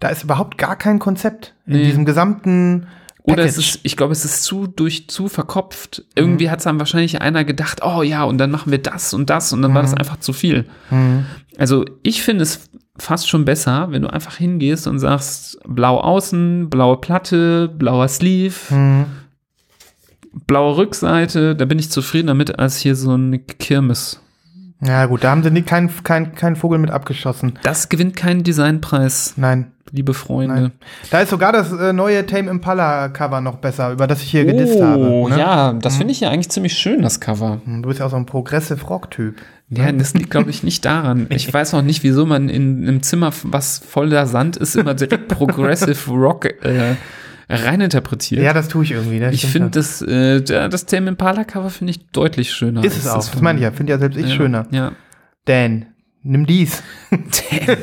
da ist überhaupt gar kein Konzept in
Nee.
diesem gesamten
Oder es
Package.
ist, ich glaube, es ist zu durch zu verkopft. Irgendwie hat es dann wahrscheinlich einer gedacht, oh ja, und dann machen wir das und das und dann war das einfach zu viel. Also ich finde es fast schon besser, wenn du einfach hingehst und sagst, blau außen, blaue Platte, blauer Sleeve,
Mhm.
blaue Rückseite, da bin ich zufrieden damit, als hier so eine Kirmes.
Ja, gut, da haben sie nie, keinen kein, kein Vogel mit abgeschossen.
Das gewinnt keinen Designpreis,
Nein.
liebe Freunde.
Nein. Da ist sogar das äh, neue Tame Impala Cover noch besser, über das ich hier gedisst habe.
Oh,
ne?
ja, das finde ich ja eigentlich ziemlich schön, das Cover.
Du bist ja auch so ein Progressive Rock-Typ.
Ja, das liegt, glaube ich, nicht daran. Ich weiß auch nicht, wieso man in einem Zimmer, was voller Sand ist, immer direkt Progressive *laughs* Rock äh, reininterpretiert.
Ja, das tue ich irgendwie. Ne?
ich finde das, äh, das Tame Impala Cover finde ich deutlich schöner.
Ist es auch. Das
von-
meine ich ja. Finde ja selbst ich
ja,
schöner.
Ja.
Dan, nimm dies.
Dan,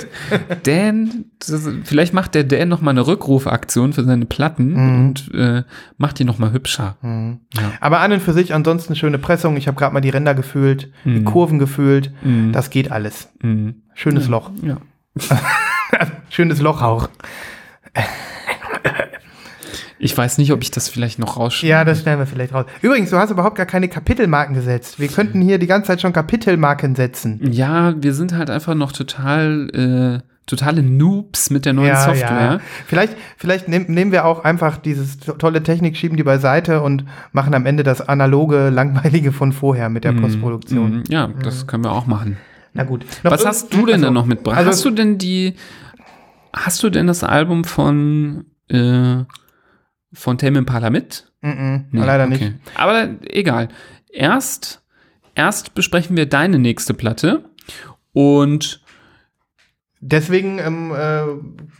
Dan das, vielleicht macht der Dan noch mal eine Rückrufaktion für seine Platten
Mhm.
und äh, macht die noch mal hübscher. Ja.
Aber an und für sich ansonsten schöne Pressung. Ich habe gerade mal die Ränder gefühlt, die
Mhm.
Kurven gefühlt.
Mhm.
Das geht alles.
Mhm.
Schönes Loch.
Ja. *laughs*
Schönes Loch auch.
Ich weiß nicht, ob ich das vielleicht noch rausschneide.
Ja, das stellen wir vielleicht raus. Übrigens, du hast überhaupt gar keine Kapitelmarken gesetzt. Wir könnten hier die ganze Zeit schon Kapitelmarken setzen.
Ja, wir sind halt einfach noch total, äh, totale Noobs mit der neuen Software.
Vielleicht, vielleicht nehm, nehmen wir auch einfach dieses to- tolle Technik, schieben die beiseite und machen am Ende das analoge, *laughs* langweilige von vorher mit der Postproduktion.
Mhm, Ja, das können wir auch machen.
Na gut. Noch
Was hast du denn
also,
da noch mitgebracht?
also-
hast du denn die, hast du denn das Album von, äh, von Tame Impala mit?
Mm -mm,
Nee,
leider
okay.
nicht.
Aber egal. Erst, erst besprechen wir deine nächste Platte und
deswegen ähm, äh,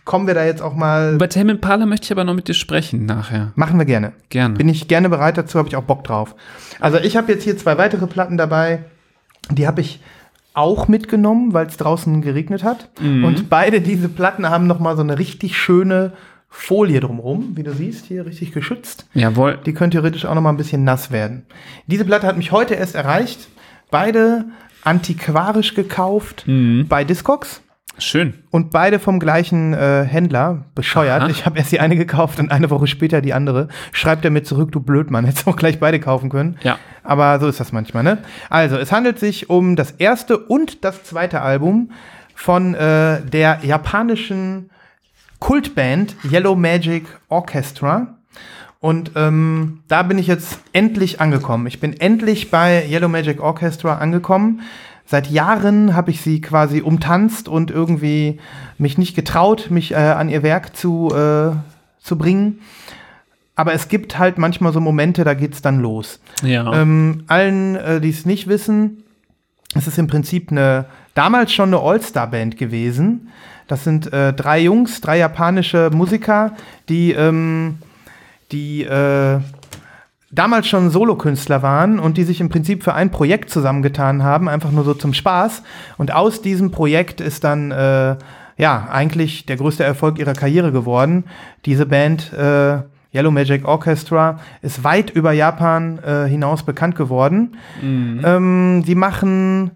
kommen wir da jetzt auch mal.
Über Tame Impala möchte ich aber noch mit dir sprechen nachher.
Machen wir gerne.
Gerne.
Bin ich gerne bereit dazu, habe ich auch Bock drauf. Also ich habe jetzt hier zwei weitere Platten dabei. Die habe ich auch mitgenommen, weil es draußen geregnet hat. Und beide diese Platten haben noch mal so eine richtig schöne Folie drumherum, wie du siehst, hier richtig geschützt.
Jawohl.
Die können theoretisch auch noch mal ein bisschen nass werden. Diese Platte hat mich heute erst erreicht. Beide antiquarisch gekauft bei Discogs.
Schön.
Und beide vom gleichen äh, Händler, bescheuert.
Aha.
Ich habe erst die eine gekauft und eine Woche später die andere. Schreibt er mir zurück, du Blödmann, *laughs* hättest auch gleich beide kaufen können.
Ja.
Aber so ist das manchmal, ne? Also, es handelt sich um das erste und das zweite Album von äh, der japanischen Kultband Yellow Magic Orchestra. Und ähm, da bin ich jetzt endlich angekommen. Ich bin endlich bei Yellow Magic Orchestra angekommen. Seit Jahren habe ich sie quasi umtanzt und irgendwie mich nicht getraut, mich äh, an ihr Werk zu, äh, zu bringen. Aber es gibt halt manchmal so Momente, da geht's dann los.
Ja.
Ähm, allen, äh, die es nicht wissen, es ist im Prinzip eine damals schon eine All-Star-Band gewesen. Das sind äh, drei Jungs, drei japanische Musiker, die, ähm, die äh, damals schon Solokünstler waren und die sich im Prinzip für ein Projekt zusammengetan haben, einfach nur so zum Spaß. Und aus diesem Projekt ist dann äh, ja eigentlich der größte Erfolg ihrer Karriere geworden. Diese Band äh, Yellow Magic Orchestra ist weit über Japan äh, hinaus bekannt geworden. Ähm, die machen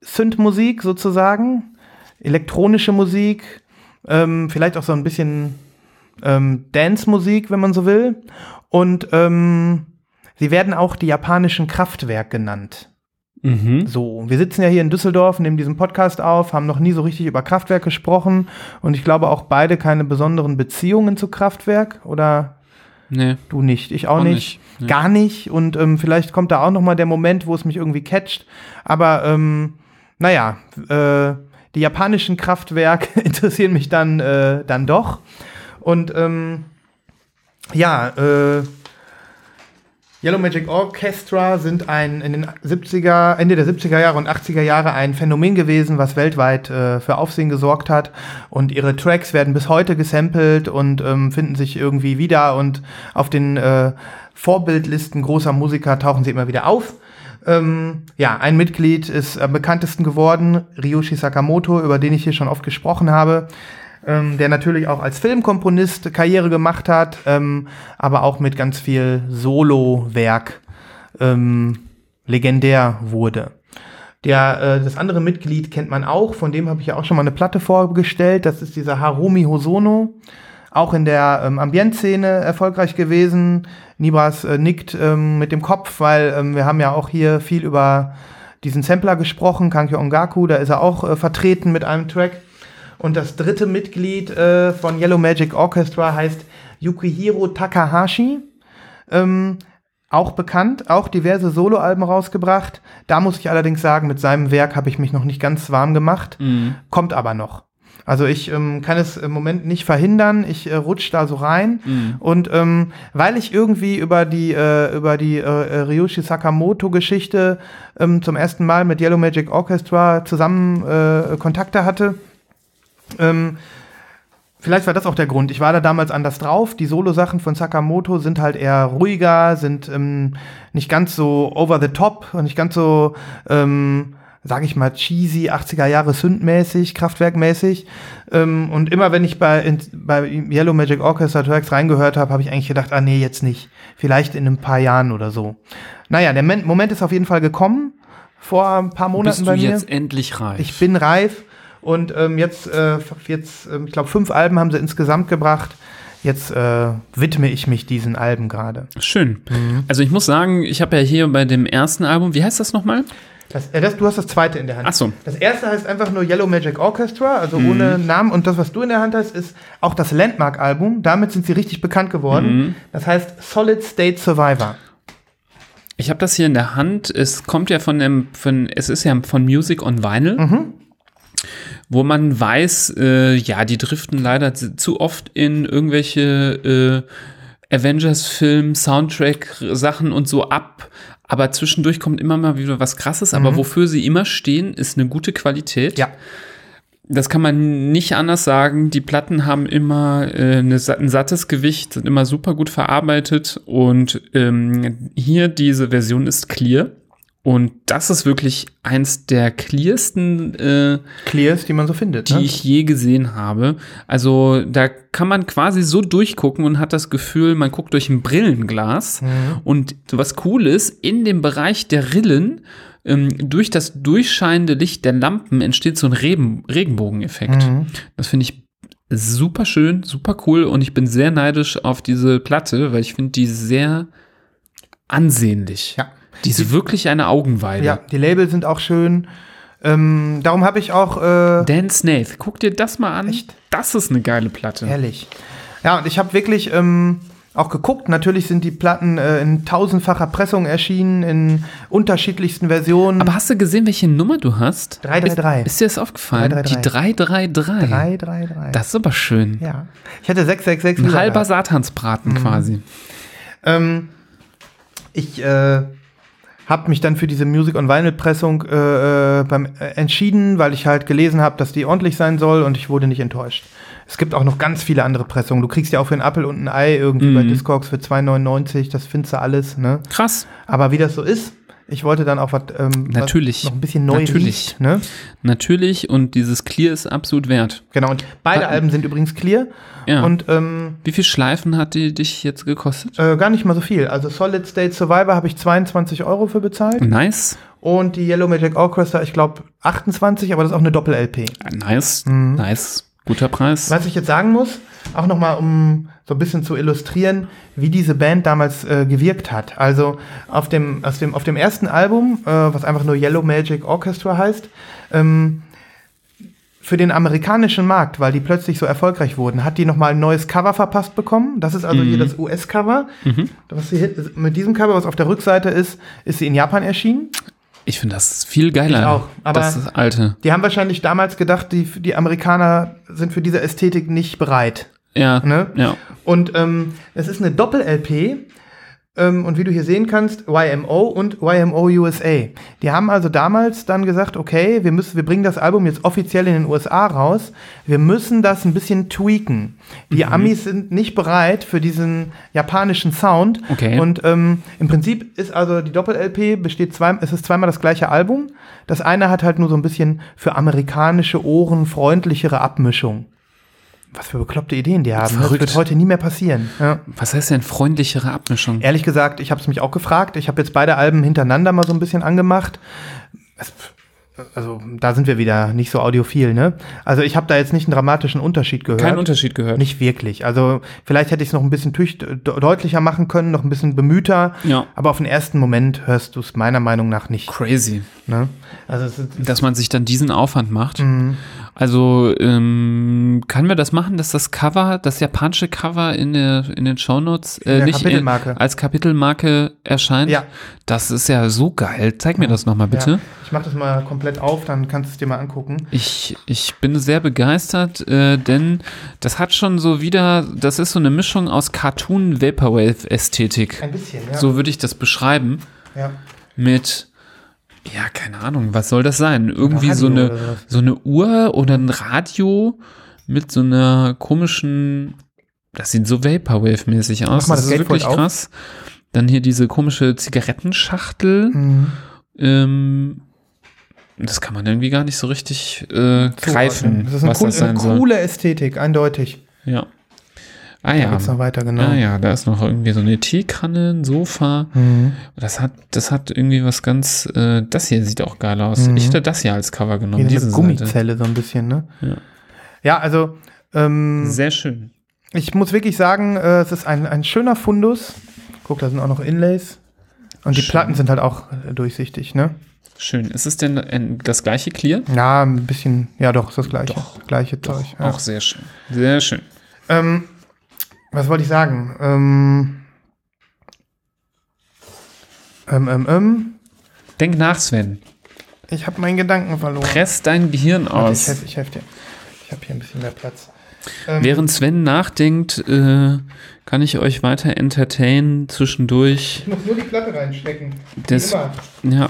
Synth-Musik sozusagen, elektronische Musik, ähm, vielleicht auch so ein bisschen ähm, Dance-Musik, wenn man so will. Und ähm, sie werden auch die japanischen Kraftwerk genannt.
mhm.
So, wir sitzen ja hier in Düsseldorf, nehmen diesen Podcast auf, haben noch nie so richtig über Kraftwerk gesprochen und ich glaube auch beide keine besonderen Beziehungen zu Kraftwerk oder
Nee.
Du nicht, ich auch,
Auch
nicht.
nicht, nee.
Gar nicht. Und ähm, vielleicht kommt da auch noch mal der Moment, wo es mich irgendwie catcht. Aber ähm, naja, äh, die japanischen Kraftwerke *laughs* interessieren mich dann, äh, dann doch. Und ähm, ja, äh, Yellow Magic Orchestra sind ein in den 70er, Ende der 70er Jahre und 80er Jahre ein Phänomen gewesen, was weltweit äh, für Aufsehen gesorgt hat. Und ihre Tracks werden bis heute gesampelt und ähm, finden sich irgendwie wieder und auf den äh, Vorbildlisten großer Musiker tauchen sie immer wieder auf. Ähm, ja, ein Mitglied ist am bekanntesten geworden, Ryoshi Sakamoto, über den ich hier schon oft gesprochen habe ähm, der natürlich auch als Filmkomponist Karriere gemacht hat, ähm, aber auch mit ganz viel Solo-Werk ähm, legendär wurde. Der, äh, das andere Mitglied kennt man auch, von dem habe ich ja auch schon mal eine Platte vorgestellt. Das ist dieser Harumi Hosono, auch in der ähm, Ambient-Szene erfolgreich gewesen. Nibras äh, nickt ähm, mit dem Kopf, weil ähm, wir haben ja auch hier viel über diesen Sampler gesprochen, Kankyo Ongaku, da ist er auch äh, vertreten mit einem Track. Und das dritte Mitglied äh, von Yellow Magic Orchestra heißt Yukihiro Takahashi. Ähm, auch bekannt, auch diverse Soloalben rausgebracht. Da muss ich allerdings sagen, mit seinem Werk habe ich mich noch nicht ganz warm gemacht. Kommt aber noch. Also ich ähm, kann es im Moment nicht verhindern. Ich äh, rutsch da so rein und ähm, weil ich irgendwie über die äh, über die äh, Ryoshi Sakamoto Geschichte ähm, zum ersten Mal mit Yellow Magic Orchestra zusammen äh, Kontakte hatte, ähm, vielleicht war das auch der Grund. Ich war da damals anders drauf. Die Solo-Sachen von Sakamoto sind halt eher ruhiger, sind ähm, nicht ganz so over the top und nicht ganz so, ähm, sag ich mal, cheesy, 80er Jahre Synth-mäßig, Kraftwerkmäßig. Ähm, und immer wenn ich bei, in, bei Yellow Magic Orchestra Tracks reingehört habe, habe ich eigentlich gedacht, ah nee, jetzt nicht. Vielleicht in ein paar Jahren oder so. Naja, der Men- Moment ist auf jeden Fall gekommen. Vor ein paar Monaten
Bist du
bei mir.
jetzt endlich reif?
Ich bin reif und ähm, jetzt, äh, jetzt ähm, ich glaube, fünf Alben haben sie insgesamt gebracht. Jetzt äh, widme ich mich diesen Alben gerade.
Schön. Also ich muss sagen, ich habe ja hier bei dem ersten Album, wie heißt das nochmal?
Das, äh, das, du hast das zweite in der Hand.
Ach so.
Das erste heißt einfach nur Yellow Magic Orchestra, also ohne Namen. Und das, was du in der Hand hast, ist auch das Landmark-Album. Damit sind sie richtig bekannt geworden. Das heißt Solid State Survivor.
Ich habe das hier in der Hand. Es kommt ja von dem, von, es ist ja von Music on Vinyl. Wo man weiß, äh, ja, die driften leider zu oft in irgendwelche äh, Avengers-Film, Soundtrack-Sachen und so ab. Aber zwischendurch kommt immer mal wieder was krasses. Aber wofür sie immer stehen, ist eine gute Qualität.
Ja.
das kann man nicht anders sagen. Die Platten haben immer äh, eine, ein sattes Gewicht, sind immer super gut verarbeitet und ähm, hier diese Version ist clear. Und das ist wirklich eins der clearsten äh,
Clears, die man so findet.
die
Ne?
ich je gesehen habe. Also da kann man quasi so durchgucken und hat das Gefühl, man guckt durch ein Brillenglas.
Mhm.
Und was cool ist, in dem Bereich der Rillen, ähm, durch das durchscheinende Licht der Lampen entsteht so ein Regen Regenbogeneffekt.
Mhm.
Das finde ich super schön, super cool und ich bin sehr neidisch auf diese Platte, weil ich finde die sehr ansehnlich.
Ja.
Die ist wirklich eine Augenweide.
ja, die Label sind auch schön. Ähm, darum habe ich auch äh,
Dan Snaith, guck dir das mal an.
Echt?
Das ist eine geile Platte.
Herrlich. Ja, und ich habe wirklich ähm, auch geguckt. Natürlich sind die Platten äh, in tausendfacher Pressung erschienen, in unterschiedlichsten Versionen.
Aber hast du gesehen, welche Nummer du hast?
333.
Ist, ist dir das aufgefallen?
333.
Die 333.
333.
Das ist aber schön.
ja. Ich hatte 666.
Ein halber. Satansbraten
Mhm.
quasi.
Ähm, ich äh, habe mich dann für diese Music on Vinyl Pressung äh, äh, beim, äh, entschieden, weil ich halt gelesen habe, dass die ordentlich sein soll und ich wurde nicht enttäuscht. Es gibt auch noch ganz viele andere Pressungen. Du kriegst ja auch für einen Apfel und ein Ei irgendwie bei
Mhm.
Discogs für 2,99. Das findest du alles. Ne?
Krass.
Aber wie das so ist, ich wollte dann auch was, ähm,
Natürlich.
was noch ein bisschen neu
Natürlich.
riecht, ne?
Natürlich und dieses Clear ist absolut wert.
Genau. Und beide
Wa-
Alben sind übrigens clear
Ja.
und ähm,
Wie viel Schleifen hat die dich jetzt gekostet?
äh, gar nicht mal so viel. Also Solid State Survivor habe ich 22 Euro für bezahlt.
Nice.
Und die Yellow Magic Orchestra, ich glaube 28, aber das ist auch eine Doppel-LP.
Nice.
Mhm.
Nice. Guter Preis.
Was ich jetzt sagen muss, auch nochmal, um so ein bisschen zu illustrieren, wie diese Band damals äh, gewirkt hat. Also auf dem, aus dem, auf dem ersten Album, äh, was einfach nur Yellow Magic Orchestra heißt, ähm, für den amerikanischen Markt, weil die plötzlich so erfolgreich wurden, hat die nochmal ein neues Cover verpasst bekommen. Das ist also hier das US-Cover. Was sie hier- Mit diesem Cover, was auf der Rückseite ist, ist sie in Japan erschienen.
Ich finde das viel geiler.
Ich auch, aber-
das ist alte.
Die haben wahrscheinlich damals gedacht, die, die Amerikaner sind für diese Ästhetik nicht bereit.
Ja.
Ne?
Ja.
Und ähm, es ist eine Doppel-LP. Ähm, und wie du hier sehen kannst, YMO und YMO USA. Die haben also damals dann gesagt, okay, wir müssen, wir bringen das Album jetzt offiziell in den USA raus. Wir müssen das ein bisschen tweaken. Die
Mhm.
Amis sind nicht bereit für diesen japanischen Sound.
Okay.
Und ähm, im Prinzip ist also die Doppel-LP besteht zwei, es ist zweimal das gleiche Album. Das eine hat halt nur so ein bisschen für amerikanische Ohren freundlichere Abmischung. Was für bekloppte Ideen die haben.
Verrückt.
Das wird heute nie mehr passieren. Ja.
Was heißt denn freundlichere Abmischung?
Ehrlich gesagt, ich habe es mich auch gefragt. Ich habe jetzt beide Alben hintereinander mal so ein bisschen angemacht. Es, also da sind wir wieder nicht so audiophil, ne? Also ich habe da jetzt nicht einen dramatischen Unterschied gehört.
Kein Unterschied gehört.
Nicht wirklich. Also vielleicht hätte ich es noch ein bisschen deutlicher machen können, noch ein bisschen bemühter.
Ja.
Aber auf den ersten Moment hörst du es meiner Meinung nach nicht.
Crazy.
Ne? Also es ist,
Dass man sich dann diesen Aufwand macht.
Mhm.
Also, ähm, können wir das machen, dass das Cover, das japanische Cover in, der, in den Shownotes äh, nicht
Kapitelmarke.
In, als Kapitelmarke erscheint?
Ja.
Das ist ja so geil. Zeig mir das nochmal bitte.
Ja, ich mache das mal komplett auf, dann kannst du es dir mal angucken.
Ich, ich bin sehr begeistert, äh, denn das hat schon so wieder, das ist so eine Mischung aus Cartoon Vaporwave Ästhetik.
Ein bisschen, ja.
So würde ich das beschreiben.
ja.
Mit, ja, keine Ahnung, was soll das sein? Irgendwie so eine, so eine Uhr oder ein Radio mit so einer komischen, das sieht so Vaporwave-mäßig aus.
mal
das
das
ist wirklich
auf.
krass. Dann hier diese komische Zigarettenschachtel.
Mhm.
Ähm, das kann man irgendwie gar nicht so richtig äh, greifen,
Das ist eine, cool, eine coole Ästhetik, eindeutig.
Ja. Ah
Da
ja.
geht's noch weiter, genau.
Ah ja, da ist noch irgendwie so eine Teekanne, ein Sofa.
Mhm.
Das hat, das hat irgendwie was ganz. Äh, das hier sieht auch geil aus.
Mhm.
Ich hätte das hier als Cover genommen.
Wie
Diese
eine
Seite.
Gummizelle so ein bisschen, ne?
Ja.
Ja, also ähm,
Sehr schön.
ich muss wirklich sagen, äh, es ist ein, ein schöner Fundus. Guck, da sind auch noch Inlays. Und die
Schön.
Platten sind halt auch äh, durchsichtig, ne?
Schön. Ist es denn ein, das gleiche Clear?
Ja, ein bisschen, ja doch, ist das gleiche.
Doch,
gleiche Zeug. Ja.
Auch sehr schön. Sehr schön.
Ähm, was wollte ich sagen? Ähm, ähm, ähm, ähm,
Denk nach, Sven.
ich habe meinen Gedanken verloren.
Press dein Gehirn
Warte, ich
aus.
helfe ich helf dir. Ich habe hier ein bisschen mehr Platz. Ähm,
Während Sven nachdenkt, äh, kann ich euch weiter entertainen zwischendurch.
ich muss nur die Platte reinstecken. Immer.
Ja,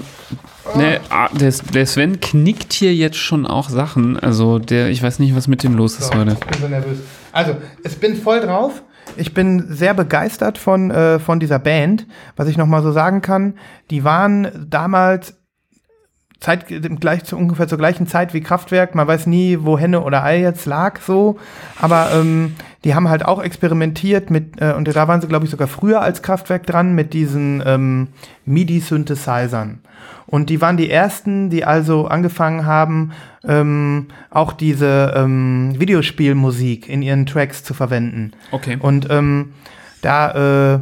Nee, ah, der, der Sven knickt hier jetzt schon auch Sachen. Also der, ich weiß nicht, was mit dem los ist
So,
heute.
Ich bin so nervös. Also, ich bin voll drauf. Ich bin sehr begeistert von, äh, von dieser Band. Was ich noch mal so sagen kann, die waren damals Zeit, gleich zu, ungefähr zur gleichen Zeit wie Kraftwerk. Man weiß nie, wo Henne oder Ei jetzt lag, so. Aber ähm, die haben halt auch experimentiert mit, äh, und da waren sie, glaube ich, sogar früher als Kraftwerk dran, mit diesen ähm, MIDI-Synthesizern. Und die waren die ersten, die also angefangen haben, ähm, auch diese ähm, Videospielmusik in ihren Tracks zu verwenden.
Okay.
Und ähm, da äh,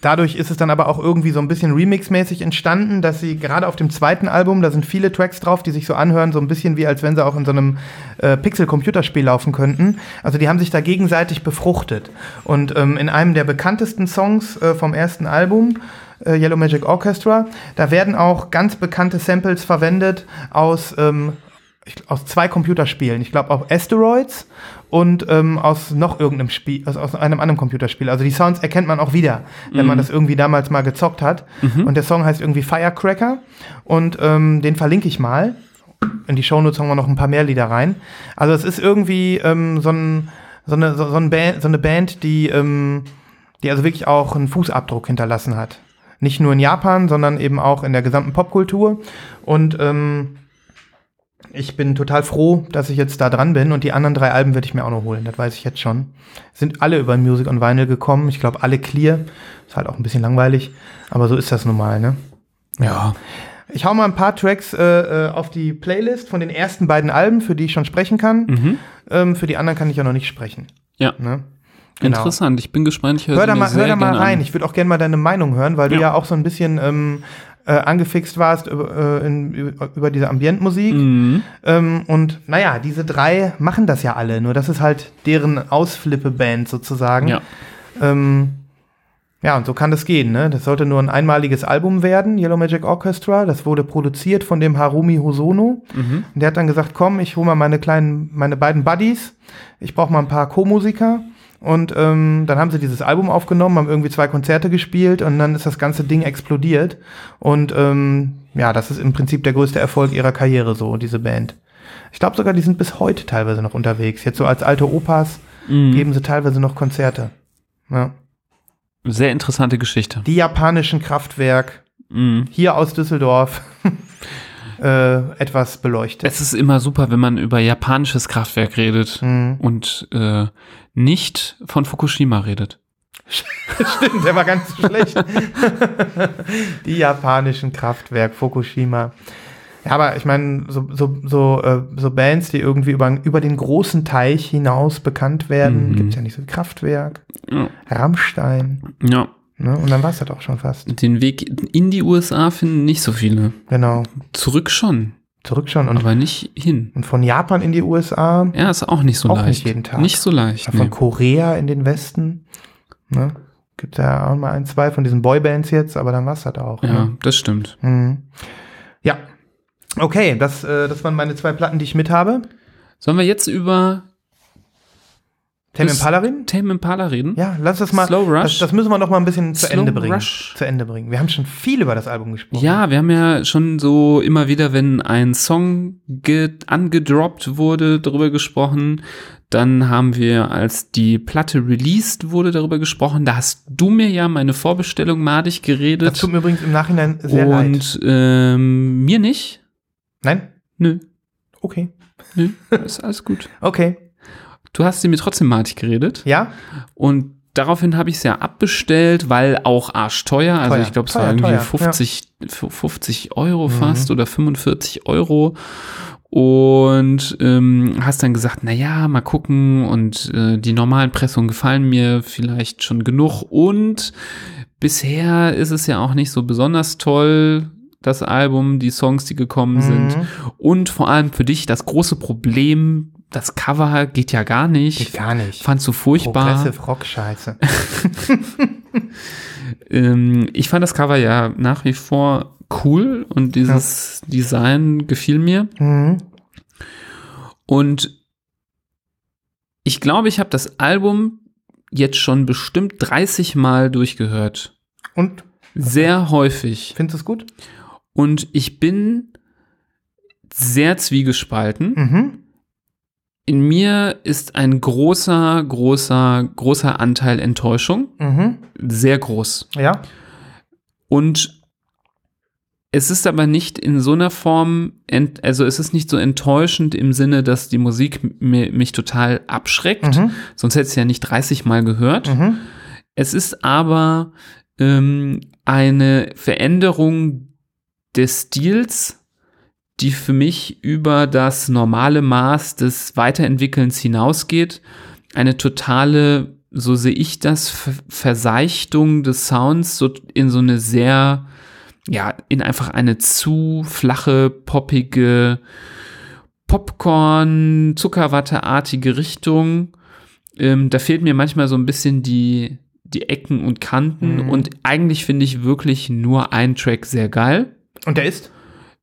dadurch ist es dann aber auch irgendwie so ein bisschen remixmäßig entstanden, dass sie gerade auf dem zweiten Album, da sind viele Tracks drauf, die sich so anhören, so ein bisschen wie als wenn sie auch in so einem äh, Pixel-Computerspiel laufen könnten. Also die haben sich da gegenseitig befruchtet. Und ähm, in einem der bekanntesten Songs äh, vom ersten Album, äh, Yellow Magic Orchestra, da werden auch ganz bekannte Samples verwendet aus ähm, aus zwei Computerspielen. Ich glaube auch Asteroids und ähm, aus noch irgendeinem Spiel, aus, aus einem anderen Computerspiel. Also die Sounds erkennt man auch wieder, wenn man das irgendwie damals mal gezockt hat. Und der Song heißt irgendwie Firecracker und ähm, den verlinke ich mal. In die Shownotes haben wir noch ein paar mehr Lieder rein. Also es ist irgendwie ähm, so, ein, so, eine, so, so, ein Band, so eine Band, die, ähm, die also wirklich auch einen Fußabdruck hinterlassen hat. Nicht nur in Japan, sondern eben auch in der gesamten Popkultur. Und ähm, ich bin total froh, dass ich jetzt da dran bin und die anderen drei Alben werde ich mir auch noch holen, das weiß ich jetzt schon. Sind alle über Music on Vinyl gekommen, ich glaube alle clear. Ist halt auch ein bisschen langweilig, aber so ist das normal, ne?
Ja.
Ich hau mal ein paar Tracks äh, äh, auf die Playlist von den ersten beiden Alben, für die ich schon sprechen kann.
Mhm.
Ähm, für die anderen kann ich ja noch nicht sprechen.
Ja.
Ne? Genau.
Interessant. Ich bin gespannt. Ich
Hör
sie
da mal, hör da mal rein.
an.
Ich würde auch gerne mal deine Meinung hören, weil du
Ja.
ja auch so ein bisschen ähm, äh, angefixt warst über, äh, in, über, diese Ambientmusik.
Mhm.
Ähm, und naja, diese drei machen das ja alle, nur das ist halt deren Ausflippe-Band sozusagen.
Ja.
Ähm, ja, und so kann das gehen, ne? Das sollte nur ein einmaliges Album werden, Yellow Magic Orchestra. Das wurde produziert von dem Harumi Hosono.
Mhm.
Und der hat dann gesagt, komm, ich hole mal meine kleinen, meine beiden Buddies. Ich brauche mal ein paar Co-Musiker. Und ähm, dann haben sie dieses Album aufgenommen, haben irgendwie zwei Konzerte gespielt und dann ist das ganze Ding explodiert. Und ähm, ja, das ist im Prinzip der größte Erfolg ihrer Karriere, so, diese Band. Ich glaube sogar, die sind bis heute teilweise noch unterwegs. Jetzt so als alte Opas
Mhm.
geben sie teilweise noch Konzerte. Ja.
Sehr interessante Geschichte.
Die japanischen Kraftwerk
Mhm.
hier aus Düsseldorf *laughs* äh, etwas beleuchtet.
Es ist immer super, wenn man über japanisches Kraftwerk redet
Mhm.
und äh, nicht von Fukushima redet. *laughs*
Stimmt, der war ganz schlecht. *laughs* Die japanischen Kraftwerk, Fukushima. Ja, aber ich meine, so, so, so, äh, so Bands, die irgendwie über, über den großen Teich hinaus bekannt werden,
Mhm.
gibt's ja nicht so Kraftwerk,
Ja.
Rammstein,
ja.
Ne? Und dann war's das auch schon fast.
Den Weg in die USA finden nicht so viele.
Genau.
Zurück schon,
Zurück schon. Und,
aber nicht hin.
und von Japan in die USA,
Ja, ist auch nicht so
Auch
leicht.
nicht jeden Tag.
Nicht so leicht.
von
Nee.
Korea in den Westen, ne? Gibt ja auch mal ein, zwei von diesen Boybands jetzt, aber dann war's das auch.
Ja,
Ne?
das stimmt.
Mhm. Ja. Okay, das, äh, das waren meine zwei Platten, die ich mit habe.
Sollen wir jetzt über
Tame
Das-
Impala reden?
Tame Impala reden?
Ja, lass das mal.
Slow Rush?
Das, das müssen wir noch mal ein bisschen zu
Slow
Ende bringen.
Rush.
Zu Ende bringen. Wir haben schon viel über das Album gesprochen.
Ja, wir haben ja schon so immer wieder, wenn ein Song ge angedroppt wurde, darüber gesprochen. Dann haben wir, als die Platte released wurde, darüber gesprochen. Da hast du mir ja meine Vorbestellung madig
Das
geredet.
tut mir übrigens im Nachhinein sehr leid.
und ähm, mir nicht.
Nein?
Nö,
Okay.
nö, ist alles gut. *laughs*
Okay.
Du hast sie mir trotzdem madig geredet.
Ja?
Und daraufhin habe ich es ja abbestellt, weil auch arschteuer. Also
Teuer,
ich glaube, es war irgendwie
teuer,
50, 50 Euro
Mhm.
fast oder 45 Euro. Und ähm, hast dann gesagt, na ja, mal gucken. Und äh, die normalen Pressungen gefallen mir vielleicht schon genug. Und bisher ist es ja auch nicht so besonders toll, das Album, die Songs, die gekommen sind.
Mhm.
Und vor allem für dich das große Problem, das Cover geht ja gar nicht.
Geht gar nicht.
Fandst du furchtbar.
Progressive Rock Scheiße. *laughs*
Ähm, ich fand das Cover ja nach wie vor cool und dieses Design gefiel mir.
Mhm.
Und ich glaube, ich habe das Album jetzt schon bestimmt 30 Mal durchgehört.
Und
Sehr häufig.
Findest du es gut?
Und ich bin sehr zwiegespalten.
Mhm.
In mir ist ein großer, großer, großer Anteil Enttäuschung.
Mhm.
Sehr groß.
Ja.
Und es ist aber nicht in so einer Form, also es ist nicht so enttäuschend im Sinne, dass die Musik mi- mich total abschreckt.
Mhm.
Sonst hätte ich es ja nicht 30 Mal gehört.
Mhm.
Es ist aber ähm, eine Veränderung des Stils, die für mich über das normale Maß des Weiterentwickelns hinausgeht. Eine totale, so sehe ich das, Ver Verseichtung des Sounds so in so eine sehr, ja, in einfach eine zu flache, poppige Popcorn, Zuckerwatteartige Richtung. Ähm, da fehlt mir manchmal so ein bisschen die, die Ecken und Kanten
Mhm.
und eigentlich finde ich wirklich nur einen Track sehr geil.
Und der ist?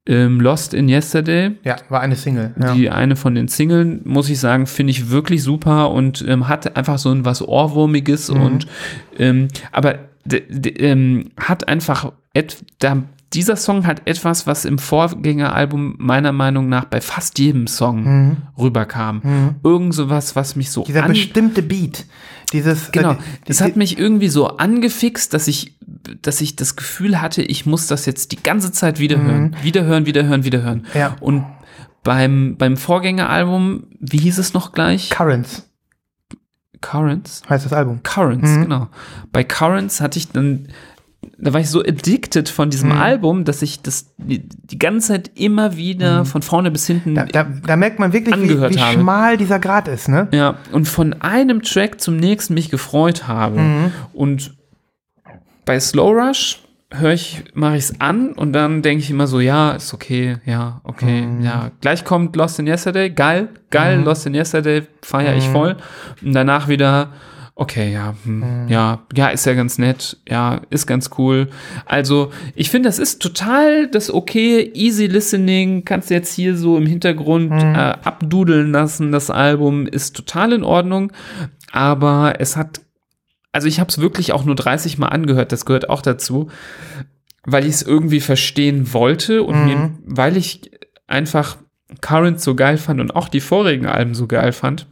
Ähm, Lost in Yesterday,
Ja, war eine Single. Ja.
die eine von den Singlen, muss ich sagen, finde ich wirklich super und ähm, hat einfach so ein was Ohrwurmiges
Mhm.
und ähm, aber ähm, hat einfach et, da, dieser Song hat etwas, was im Vorgängeralbum meiner Meinung nach bei fast jedem Song
Mhm.
rüberkam.
Mhm.
Irgend sowas, was mich so
Dieser bestimmte Beat. Dieses.
Genau.
Äh, die-
hat mich irgendwie so angefixt, dass ich, dass ich das Gefühl hatte, ich muss das jetzt die ganze Zeit wiederhören. Wiederhören, wiederhören, wiederhören.
Mhm. Ja.
Und beim, beim Vorgängeralbum, wie hieß es noch gleich?
Currents
Currents?
heißt das Album.
Currents,
Mhm.
genau. Bei Currents hatte ich dann, da war ich so addicted von diesem
Mhm.
Album, dass ich das die, die ganze Zeit immer wieder von vorne bis hinten
Mhm. Da, da, da merkt man wirklich, wie, wie schmal dieser Grad ist, ne?
Ja, und von einem Track zum nächsten mich gefreut habe.
Mhm.
Und bei Slow Rush höre ich, mache ich es an und dann denke ich immer so, ja, ist okay, ja, okay,
Mhm.
ja. Gleich kommt Lost in Yesterday, geil, geil, Lost in Yesterday, feiere
Mhm.
ich voll. Und danach wieder, okay, ja, hm, ja, ja, ist ja ganz nett, ja, ist ganz cool. Also, ich finde, das ist total das okay, easy listening, kannst du jetzt hier so im Hintergrund
Mhm.
äh, abdudeln lassen. Das Album ist total in Ordnung, aber es hat, also ich habe es wirklich auch nur 30 Mal angehört, das gehört auch dazu, weil ich es irgendwie verstehen wollte und
Mhm.
mir, weil ich einfach Current so geil fand und auch die vorigen Alben so geil fand,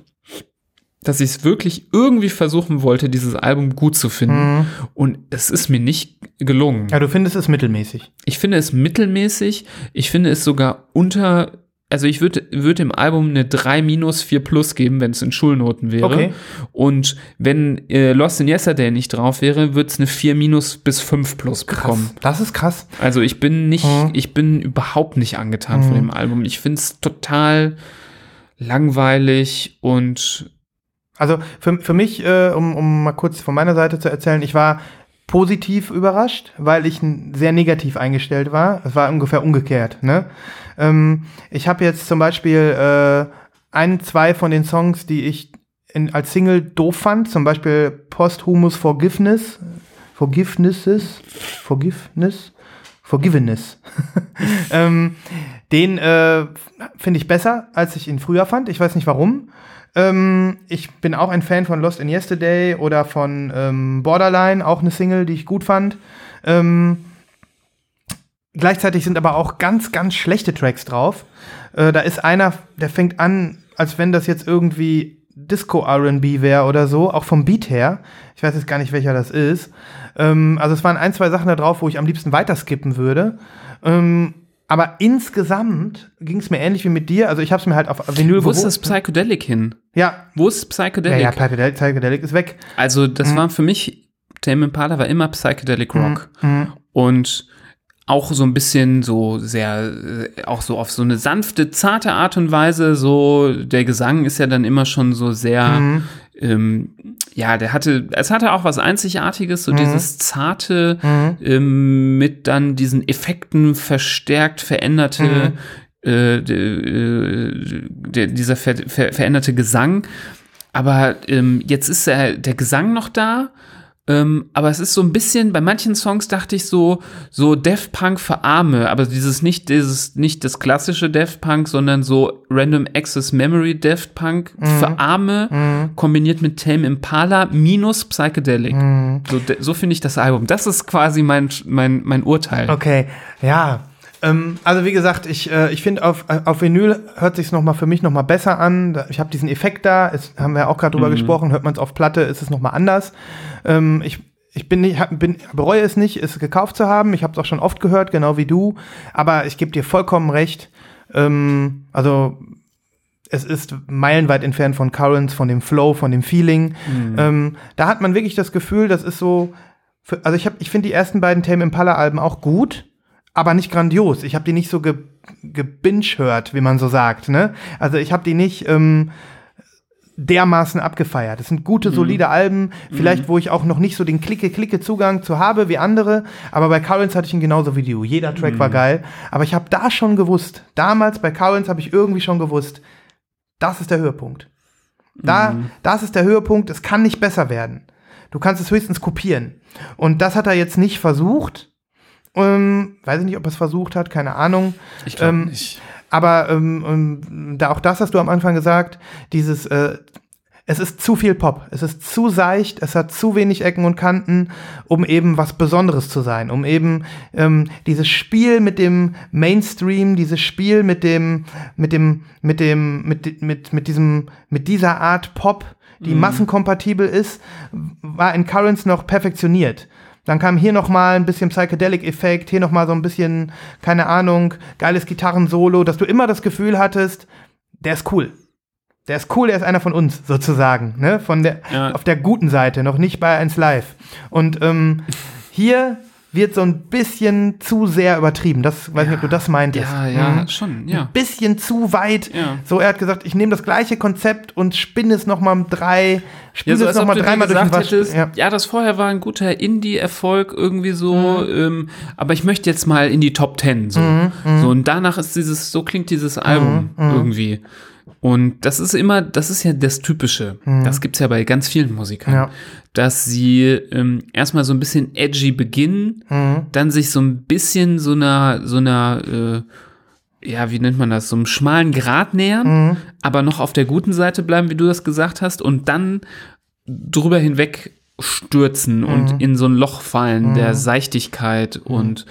dass ich es wirklich irgendwie versuchen wollte, dieses Album gut zu finden.
Mhm.
Und es ist mir nicht gelungen.
Ja, du findest es mittelmäßig.
Ich finde es mittelmäßig. Ich finde es sogar unter, also ich würde würd dem Album eine 3 minus 4 plus geben, wenn es in Schulnoten wäre.
Okay.
Und wenn äh, Lost in Yesterday nicht drauf wäre, würde es eine 4 minus bis 5 plus bekommen.
Das ist krass.
Also ich bin nicht,
Mhm.
ich bin überhaupt nicht angetan von dem Album. Ich finde es total langweilig und
Also für, für mich, äh, um, um mal kurz von meiner Seite zu erzählen, ich war positiv überrascht, weil ich sehr negativ eingestellt war. Es war ungefähr umgekehrt. Ne? Ähm, ich habe jetzt zum Beispiel äh, ein, zwei von den Songs, die ich in, als Single doof fand, zum Beispiel Posthumus Forgiveness, Forgivenesses, Forgiveness, Forgiveness. *laughs* ähm, den äh, finde ich besser, als ich ihn früher fand. Ich weiß nicht warum. Ähm, ich bin auch ein Fan von Lost in Yesterday oder von ähm, Borderline, auch eine Single, die ich gut fand. Ähm, gleichzeitig sind aber auch ganz, ganz schlechte Tracks drauf. Äh, da ist einer, der fängt an, als wenn das jetzt irgendwie Disco RB wäre oder so, auch vom Beat her. Ich weiß jetzt gar nicht, welcher das ist. Ähm, also es waren ein, zwei Sachen da drauf, wo ich am liebsten weiterskippen würde. Ähm, aber insgesamt ging es mir ähnlich wie mit dir. Also ich habe es mir halt auf Vinyl
wo ist das Psychedelic hin?
Ja,
Wo ist
ja,
Psychedelic?
ja, Psychedelic, Psychedelic ist weg.
Also das
Mhm.
war für mich, Tame Impala war immer Psychedelic Rock.
Mhm.
Und auch so ein bisschen so sehr, äh, auch so auf so eine sanfte, zarte Art und Weise. So, der Gesang ist ja dann immer schon so sehr,
Mhm.
Ähm, ja, der hatte, es hatte auch was Einzigartiges, so dieses zarte,
Mhm.
ähm, mit dann diesen Effekten verstärkt veränderte, äh, de, äh, dieser ver, ver, veränderte Gesang. Aber ähm, jetzt ist der, der Gesang noch da Ähm, aber es ist so ein bisschen, bei manchen Songs dachte ich so, so Daft Punk für Arme, aber dieses nicht, dieses, nicht das klassische Daft Punk, sondern so Random Access Memory Daft Punk für Arme, kombiniert mit Tame Impala minus Psychedelic. So, de- so finde ich das Album. Das ist quasi mein, mein, mein Urteil.
Okay, ja. Ähm, also wie gesagt, ich, äh, ich finde auf, äh, auf Vinyl hört sich noch mal für mich noch mal besser an. Ich habe diesen Effekt da, es, haben wir ja auch gerade drüber gesprochen, hört man es auf Platte, ist es noch mal anders. Ähm, ich ich bin nicht, hab- bin, bereue es nicht, es gekauft zu haben. Ich habe es auch schon oft gehört, genau wie du. Aber ich gebe dir vollkommen recht. Ähm, also es ist meilenweit entfernt von Currents, von dem Flow, von dem Feeling. Ähm, da hat man wirklich das Gefühl, das ist so. Für, also ich, hab- ich finde die ersten beiden Tame Impala Alben auch gut, aber nicht grandios. Ich habe die nicht so ge, gebinge-hört, wie man so sagt. Ne? Also ich habe die nicht ähm, dermaßen abgefeiert. Das sind gute, solide Alben, vielleicht wo ich auch noch nicht so den Klicke-Klicke-Zugang zu habe wie andere, aber bei Currents hatte ich ihn genauso wie du. Jeder Track war geil, aber ich habe da schon gewusst, damals bei Currents habe ich irgendwie schon gewusst, das ist der Höhepunkt. Da, das ist der Höhepunkt, es kann nicht besser werden. Du kannst es höchstens kopieren. Und das hat er jetzt nicht versucht. Ähm, weiß ich nicht, ob er es versucht hat, keine Ahnung.
Ich glaube
Ähm,
nicht.
Aber ähm, ähm, da auch das hast du am Anfang gesagt, dieses, äh, es ist zu viel Pop, es ist zu seicht, es hat zu wenig Ecken und Kanten, um eben was Besonderes zu sein, um eben ähm, dieses Spiel mit dem Mainstream, dieses Spiel mit dem, mit dem, mit dem, mit, mit, mit diesem, mit dieser Art Pop, die massenkompatibel ist, war in Currents noch perfektioniert. Dann kam hier noch mal ein bisschen Psychedelic-Effekt, hier noch mal so ein bisschen, keine Ahnung, geiles Gitarrensolo, dass du immer das Gefühl hattest, der ist cool. Der ist cool, der ist einer von uns, sozusagen, ne? Von der,
Ja.
auf der guten Seite, noch nicht bei 1 Live. Und ähm, hier wird so ein bisschen zu sehr übertrieben. Das weiß nicht, ob du das meintest.
Ja, ja,
Mhm.
schon, ja.
Ein bisschen zu weit.
Ja.
So, er hat gesagt, ich nehme das gleiche Konzept und spinne es noch mal um drei,
Ja,
spiele
so
es
als
noch
ob
mal
du dir
dreimal durch den Wasch.
hättest,
Ja.
ja. das vorher war ein guter Indie-Erfolg irgendwie so, ähm, aber ich möchte jetzt mal in die Top Ten so.
Mhm,
so und danach ist dieses, so klingt dieses Album irgendwie. Und das ist immer, das ist ja das Typische. Das gibt's ja bei ganz vielen Musikern.
Mhm. Ja.
Dass sie ähm, erstmal so ein bisschen edgy beginnen,
Mhm.
dann sich so ein bisschen so einer, so einer, äh, ja, wie nennt man das, so einem schmalen Grat nähern,
Mhm.
aber noch auf der guten Seite bleiben, wie du das gesagt hast, und dann drüber hinweg stürzen
Mhm.
und in so ein Loch fallen der Seichtigkeit und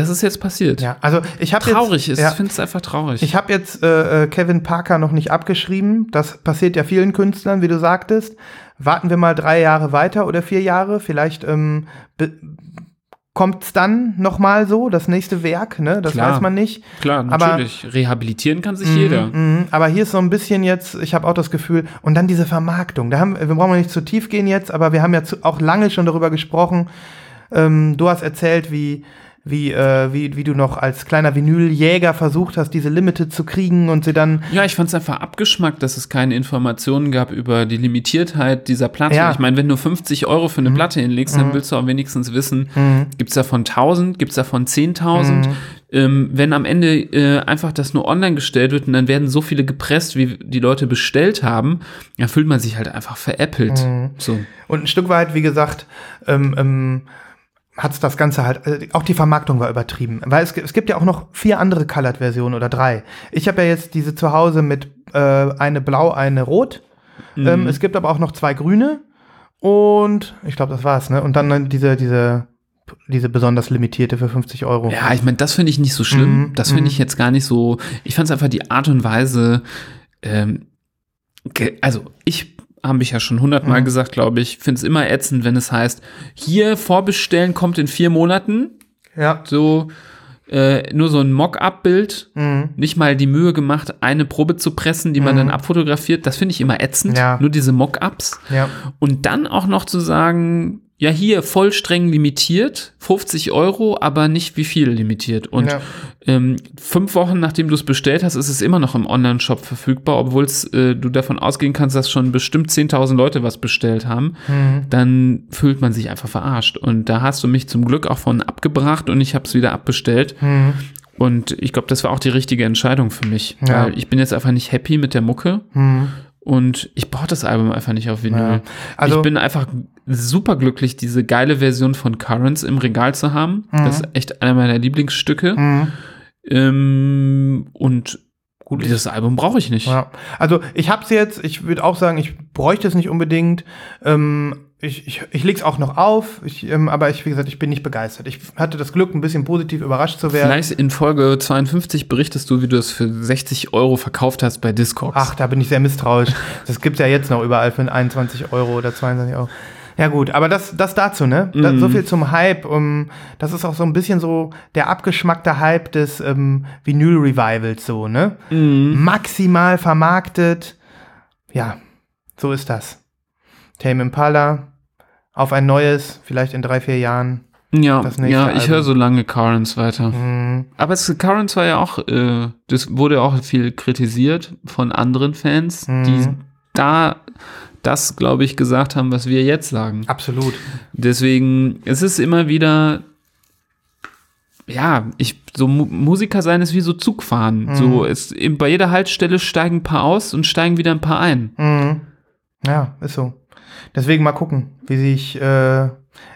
das ist jetzt passiert.
ja, also ich habe
Traurig
jetzt,
ist,
ja,
ich finde es einfach traurig.
Ich habe jetzt äh, äh, Kevin Parker noch nicht abgeschrieben. Das passiert ja vielen Künstlern, wie du sagtest. Warten wir mal drei Jahre weiter oder vier Jahre. Vielleicht ähm, kommt es dann noch mal so, das nächste Werk. Ne? Das
Klar.
weiß man nicht.
Klar,
aber-
natürlich. Rehabilitieren kann sich jeder.
Mhm, aber hier ist so ein bisschen jetzt, ich habe auch das Gefühl, und dann diese Vermarktung. Da haben, wir brauchen nicht zu tief gehen jetzt, aber wir haben ja zu, auch lange schon darüber gesprochen. Ähm, du hast erzählt, wie, wie, äh, wie, wie du noch als kleiner Vinyljäger versucht hast, diese Limited zu kriegen und sie dann
Ja, ich fand es einfach abgeschmackt, dass es keine Informationen gab über die Limitiertheit dieser Platte.
Ja. Mhm.
Ich meine, wenn du 50 Euro für eine Platte hinlegst, dann willst du auch wenigstens wissen, gibt's davon 1000, gibt's davon 10.000?
Mhm.
Ähm, wenn am Ende äh, einfach das nur online gestellt wird und dann werden so viele gepresst, wie die Leute bestellt haben, dann fühlt man sich halt einfach veräppelt.
Mhm.
So.
Und ein Stück weit, wie gesagt, ähm, ähm, hat das Ganze halt, äh, auch die Vermarktung war übertrieben. Weil es, es gibt ja auch noch vier andere Colored-Versionen oder drei. Ich habe ja jetzt diese zu Hause mit äh, eine blau, eine rot. Ähm, es gibt aber auch noch zwei grüne. Und ich glaube, das war's, ne? Und dann diese, diese, diese besonders limitierte für 50 Euro.
Ja, ich meine, das finde ich nicht so schlimm.
Mhm,
Das finde
mhm.
ich jetzt gar nicht so. Ich fand es einfach die Art und Weise. Ähm, also ich habe ich ja schon hundertmal
Mhm.
gesagt, glaube ich, finde es immer ätzend, wenn es heißt, hier vorbestellen kommt in vier Monaten.
Ja.
So äh, nur so ein Mock-up-Bild,
Mhm.
nicht mal die Mühe gemacht, eine Probe zu pressen, die man dann abfotografiert. Das finde ich immer ätzend.
Ja.
Nur diese Mock-ups.
Ja.
Und dann auch noch zu sagen, ja, hier voll streng limitiert, 50 Euro, aber nicht wie viel limitiert. Und
Ja.
ähm, fünf Wochen nachdem du es bestellt hast, ist es immer noch im Online-Shop verfügbar, obwohl äh, du davon ausgehen kannst, dass schon bestimmt 10.000 Leute was bestellt haben.
Mhm.
Dann fühlt man sich einfach verarscht. Und da hast du mich zum Glück auch von abgebracht und ich habe es wieder abbestellt.
Mhm.
Und ich glaube, das war auch die richtige Entscheidung für mich.
Ja.
Weil ich bin jetzt einfach nicht happy mit der Mucke.
Mhm.
Und ich brauche das Album einfach nicht auf Vinyl.
Ja. Also-
ich bin einfach super glücklich, diese geile Version von Currents im Regal zu haben. Das ist echt einer meiner Lieblingsstücke.
Mhm.
Ähm, und gut, dieses Album brauche ich nicht.
Ja. Also ich hab's jetzt, ich würde auch sagen, ich bräuchte es nicht unbedingt. Ähm, ich, ich, ich leg's auch noch auf, ich, ähm, aber ich, wie gesagt, ich bin nicht begeistert. Ich hatte das Glück, ein bisschen positiv überrascht zu werden.
Vielleicht in Folge 52 berichtest du, wie du es für 60 Euro verkauft hast bei Discogs.
Ach, da bin ich sehr misstrauisch. Das gibt's ja jetzt noch überall für 21 Euro oder 22 Euro. Ja gut, aber das, das dazu, ne? Da, so viel zum Hype. Um, das ist auch so ein bisschen so der abgeschmackte Hype des ähm, Vinyl-Revivals, so, ne? Maximal vermarktet. Ja, so ist das. Tame Impala auf ein neues, vielleicht in drei, vier Jahren.
ja,
das
ja, ich höre so lange Currents weiter.
Mhm.
Aber es, Currents war ja auch, äh, das wurde auch viel kritisiert von anderen Fans, die
Mhm.
da das, glaube ich, gesagt haben, was wir jetzt sagen.
Absolut.
Deswegen, es ist immer wieder, ja, ich, so Mu Musiker sein ist wie so Zugfahren.
Mhm.
So, es, bei jeder Haltestelle steigen ein paar aus und steigen wieder ein paar ein.
Mhm. Ja, ist so. Deswegen mal gucken, wie sich. Äh,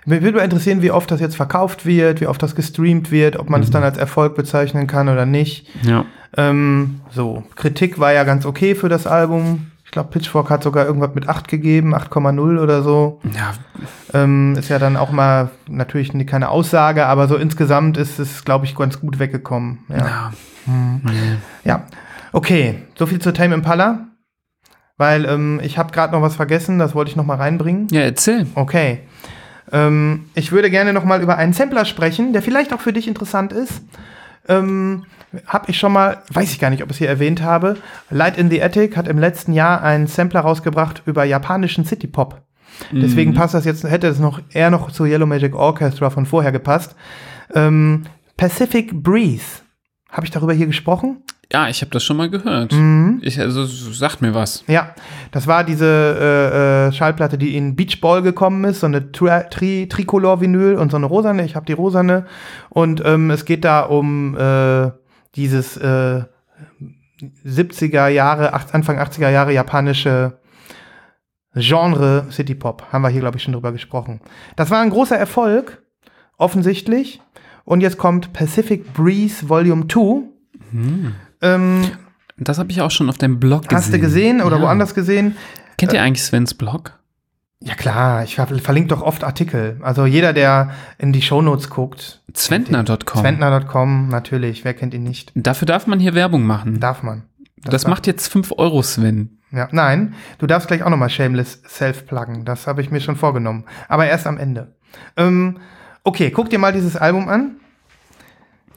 mich würde interessieren, wie oft das jetzt verkauft wird, wie oft das gestreamt wird, ob man es dann als Erfolg bezeichnen kann oder nicht.
Ja.
Ähm, so, Kritik war ja ganz okay für das Album. Ich glaube, Pitchfork hat sogar irgendwas mit 8 gegeben, 8,0 oder so.
Ja,
Ähm, ist ja dann auch mal natürlich keine Aussage, aber so insgesamt ist es, glaube ich, ganz gut weggekommen. Ja.
ja.
Ja, okay, so viel zu Tame Impala. Weil ähm, ich habe gerade noch was vergessen, das wollte ich noch mal reinbringen.
Ja, erzähl.
Okay. Ähm, ich würde gerne noch mal über einen Sampler sprechen, der vielleicht auch für dich interessant ist. Ähm, habe ich schon mal, weiß ich gar nicht, ob ich es hier erwähnt habe. Light in the Attic hat im letzten Jahr einen Sampler rausgebracht über japanischen City Pop. Deswegen passt das jetzt, hätte es noch eher noch zu Yellow Magic Orchestra von vorher gepasst. Ähm, Pacific Breeze. Habe ich darüber hier gesprochen?
Ja, ich habe das schon mal gehört.
Mhm.
Ich, also, sagt mir was.
Ja, das war diese äh, äh, Schallplatte, die in Beach Ball gekommen ist, so eine Tri Tri Tricolor-Vinyl und so eine rosane. Ich habe die rosane. Und ähm, es geht da um äh, dieses äh, 70er Jahre, Anfang 80er Jahre japanische Genre City Pop. Haben wir hier, glaube ich, schon drüber gesprochen. Das war ein großer Erfolg, offensichtlich. Und jetzt kommt Pacific Breeze Volume 2. Ähm,
Das habe ich auch schon auf deinem Blog gesehen.
Hast du gesehen oder
ja.
woanders gesehen?
Kennt ihr eigentlich Svens Blog?
Ja klar, ich ver verlinke doch oft Artikel. Also jeder, der in die Shownotes guckt,
Zwentner.com.
Zwentner.com, natürlich, wer kennt ihn nicht?
Dafür darf man hier Werbung machen.
Darf man.
das
darf-
macht jetzt 5 Euro, Sven.
Ja, nein, du darfst gleich auch nochmal Shameless Self-pluggen. Das habe ich mir schon vorgenommen. Aber erst am Ende. Ähm, okay, guck dir mal dieses Album an.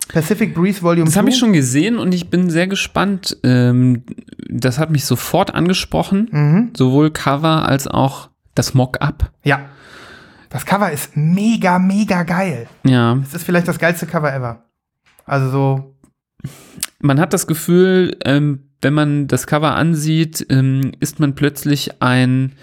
Pacific Breeze Volume
Das habe
2.
ich schon gesehen und ich bin sehr gespannt. Ähm, das hat mich sofort angesprochen.
Mhm.
Sowohl Cover als auch das Mock-up.
Ja. Das Cover ist mega, mega geil.
Ja,
Es ist vielleicht das geilste Cover ever. Also so,
man hat das Gefühl, ähm, wenn man das Cover ansieht, ähm, ist man plötzlich ein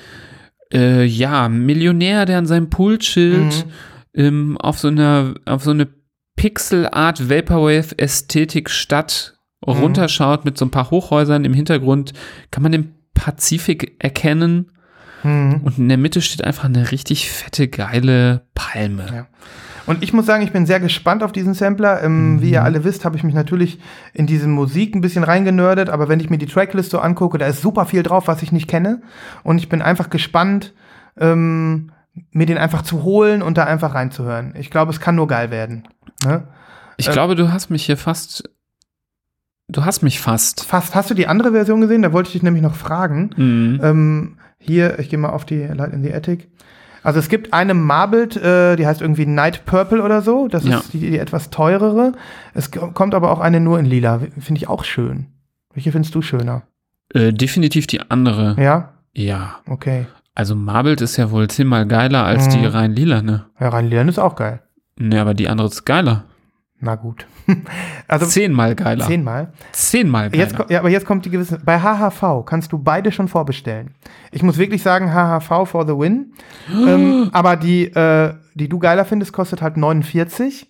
äh, ja, Millionär, der an seinem Pool chillt, ähm, auf so einer, auf so eine Pixel-Art Vaporwave-Ästhetik-Stadt runterschaut mit so ein paar Hochhäusern im Hintergrund, kann man den Pazifik erkennen
Mhm.
und in der Mitte steht einfach eine richtig fette, geile Palme.
Ja. Und ich muss sagen, ich bin sehr gespannt auf diesen Sampler. Ähm, Wie ihr alle wisst, habe ich mich natürlich in diese Musik ein bisschen reingenördet, aber wenn ich mir die Tracklist so angucke, da ist super viel drauf, was ich nicht kenne. Und ich bin einfach gespannt, ähm, mir den einfach zu holen und da einfach reinzuhören. Ich glaube, es kann nur geil werden. Ne?
Ich
Äh,
glaube, du hast mich hier fast. Du hast mich fast.
Fast. Hast du die andere Version gesehen? Da wollte ich dich nämlich noch fragen.
Mhm.
Ähm, hier, ich gehe mal auf die Light in the Attic. Also es gibt eine Marbled, äh, die heißt irgendwie Night Purple oder so. Das
Ja.
ist die, die etwas teurere. Es kommt aber auch eine nur in lila. Finde ich auch schön. Welche findest du schöner?
Äh, definitiv die andere.
Ja?
Ja.
Okay.
Also Marbled ist ja wohl zehnmal geiler als
Mhm.
die rein lila, ne?
Ja, rein lila ist auch geil.
Ne, aber die andere ist geiler.
Na gut. *laughs* also
zehnmal geiler.
zehnmal.
Zehnmal geiler.
Jetzt, ja, aber jetzt kommt die gewisse. Bei HHV kannst du beide schon vorbestellen. Ich muss wirklich sagen, HHV for the win. *gasps* ähm, aber die, äh, die du geiler findest, kostet halt 49.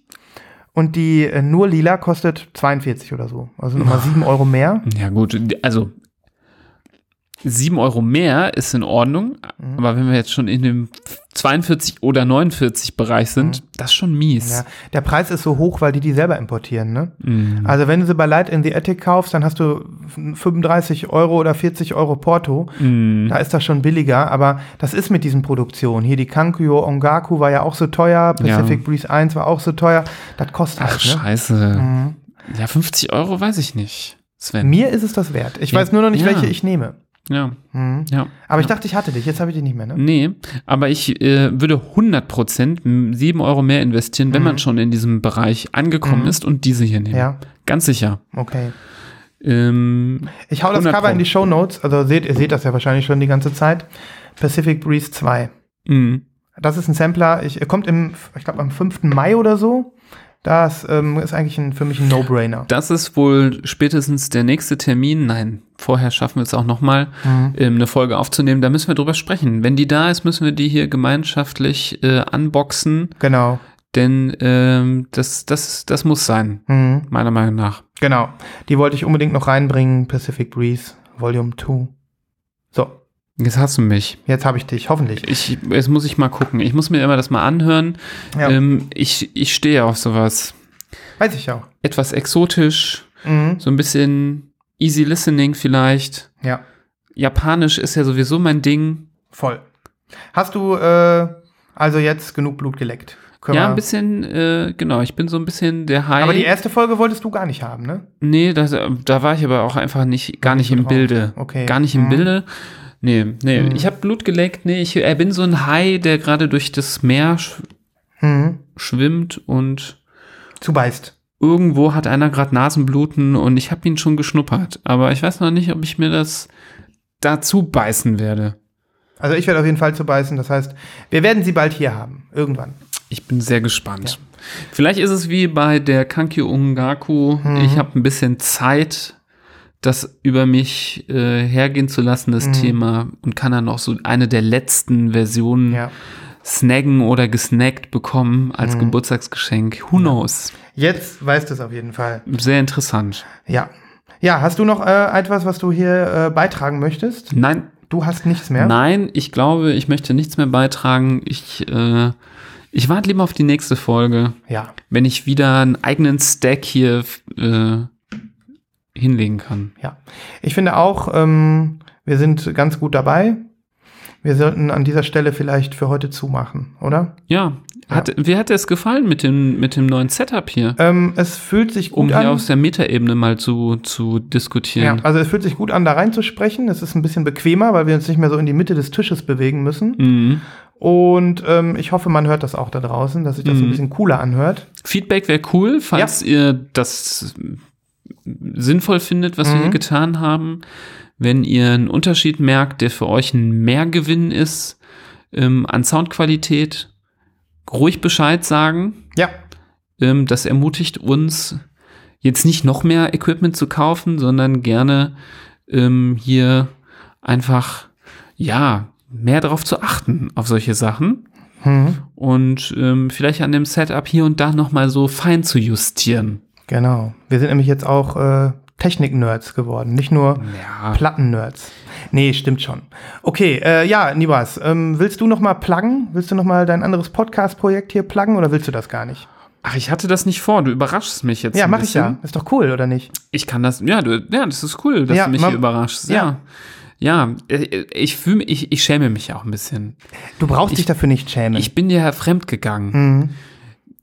Und die äh, nur lila kostet 42 oder so. Also nochmal *laughs* 7 Euro mehr.
ja gut, also 7 Euro mehr ist in Ordnung,
Mhm.
aber wenn wir jetzt schon in dem 42 oder 49 Bereich sind, das ist schon mies.
Mhm. Ja, der Preis ist so hoch, weil die die selber importieren. Ne?
Mhm.
Also wenn du sie bei Light in the Attic kaufst, dann hast du 35 Euro oder 40 Euro Porto.
Mhm.
Da ist das schon billiger, aber das ist mit diesen Produktionen. Hier die Kankyo Ongaku war ja auch so teuer, Pacific Breeze 1 war auch so teuer. Das kostet
Ach,
halt. Ne?
scheiße. Ja, 50 Euro weiß ich nicht. Sven.
Mir ist es das wert. Ich
Ja.
weiß nur noch nicht,
Ja.
welche ich nehme.
Ja,
Mhm.
ja.
Aber ich dachte, ich hatte dich. Jetzt habe ich dich nicht mehr. Ne?
Nee, aber ich äh, würde 100% 7 Euro mehr investieren, wenn man schon in diesem Bereich angekommen ist und diese hier nehmen.
Mhm. Ja,
Ganz sicher.
okay.
Ähm,
Ich hau das
100
Cover in die Show Notes. Also seht, ihr seht das ja wahrscheinlich schon die ganze Zeit. Pacific Breeze 2.
mh.
Das ist ein Sampler. Ich, er kommt im, ich glaube, am 5. Mai oder so. Das ähm, ist eigentlich ein, für mich ein No-Brainer.
Das ist wohl spätestens der nächste Termin. Nein, vorher schaffen wir es auch nochmal,
Mhm.
ähm, eine Folge aufzunehmen. Da müssen wir drüber sprechen. Wenn die da ist, müssen wir die hier gemeinschaftlich äh, unboxen,
Genau.
denn ähm, das, das, das muss sein,
Mhm.
meiner Meinung nach.
Genau. Die wollte ich unbedingt noch reinbringen. Pacific Breeze Volume 2.
Jetzt hast du mich.
jetzt habe ich dich, hoffentlich.
Ich, jetzt muss ich mal gucken. Ich muss mir immer das mal anhören.
Ja.
Ähm, ich, ich stehe auf sowas.
Weiß ich auch.
Etwas exotisch,
Mhm.
so ein bisschen easy listening vielleicht.
Ja,
Japanisch ist ja sowieso mein Ding.
voll. Hast du äh, also jetzt genug Blut geleckt? Können
Ja, ein bisschen, äh, genau, ich bin so ein bisschen der High.
Aber die erste Folge wolltest du gar nicht haben, ne?
nee, das, da war ich aber auch einfach nicht, gar nicht im. Bilde.
Okay.
Gar nicht im
Mhm.
Bilde. Nee, nee,
Mhm.
ich habe Blut geleckt. Nee, ich äh, bin so ein Hai, der gerade durch das Meer sch
Mhm.
schwimmt und
Zubeißt.
irgendwo hat einer gerade Nasenbluten und ich habe ihn schon geschnuppert. Aber ich weiß noch nicht, ob ich mir das dazu beißen werde.
Also ich werde auf jeden Fall zubeißen. Das heißt, wir werden sie bald hier haben. Irgendwann.
Ich bin sehr gespannt. Vielleicht ist es wie bei der Kankyo Ungaku.
Mhm.
Ich habe ein bisschen Zeit, das über mich äh, hergehen zu lassen, das
Mhm.
Thema, und kann dann auch so eine der letzten Versionen
Ja.
snaggen oder gesnackt bekommen als
Mhm.
Geburtstagsgeschenk. Who knows?
Jetzt weißt du es auf jeden Fall.
Sehr interessant.
Ja. Ja, hast du noch äh, etwas, was du hier äh, beitragen möchtest?
Nein,
Du hast nichts mehr?
nein, ich glaube, ich möchte nichts mehr beitragen. Ich, äh, ich warte lieber auf die nächste Folge,
Ja.
wenn ich wieder einen eigenen Stack hier äh, hinlegen kann.
Ja. Ich finde auch, ähm, wir sind ganz gut dabei. Wir sollten an dieser Stelle vielleicht für heute zumachen, oder?
Ja, hat, wie hat dir es gefallen mit dem, mit dem neuen Setup hier?
Ähm, es fühlt sich
Um
gut
hier
an.
aus der Metaebene mal zu, zu
Ja,
diskutieren.
also es fühlt sich gut an, da reinzusprechen. Es ist ein bisschen bequemer, weil wir uns nicht mehr so in die Mitte des Tisches bewegen müssen.
Mhm.
Und ähm, ich hoffe, man hört das auch da draußen, dass sich das
Mhm.
ein bisschen cooler anhört.
Feedback wäre cool, falls ihr das sinnvoll findet, was wir
Mhm.
hier getan haben. Wenn ihr einen Unterschied merkt, der für euch ein Mehrgewinn ist ähm, an Soundqualität, ruhig Bescheid sagen.
Ja,
Ähm, das ermutigt uns, jetzt nicht noch mehr Equipment zu kaufen, sondern gerne ähm, hier einfach, ja, mehr darauf zu achten, auf solche Sachen.
hm,
Und ähm, vielleicht an dem Setup hier und da nochmal so fein zu justieren.
Genau. Wir sind nämlich jetzt auch äh, Technik-Nerds geworden, nicht nur
Ja.
Platten-Nerds. Nee, stimmt schon. Okay, äh, ja, Nibas, ähm, willst du noch mal pluggen? Willst du noch mal dein anderes Podcast-Projekt hier pluggen oder willst du das gar nicht?
Ach, ich hatte das nicht vor. Du überraschst mich jetzt.
Ja,
ein
mach ich ja. Ist doch cool, oder nicht?
Ich kann das, ja, du, ja, das ist cool, dass
Ja,
du mich hier überraschst. Ja. Ja, äh, ich fühle mich, ich, ich schäme mich auch ein bisschen.
Du brauchst
Ich-
dich dafür nicht schämen.
Ich bin ja fremd gegangen.
mhm.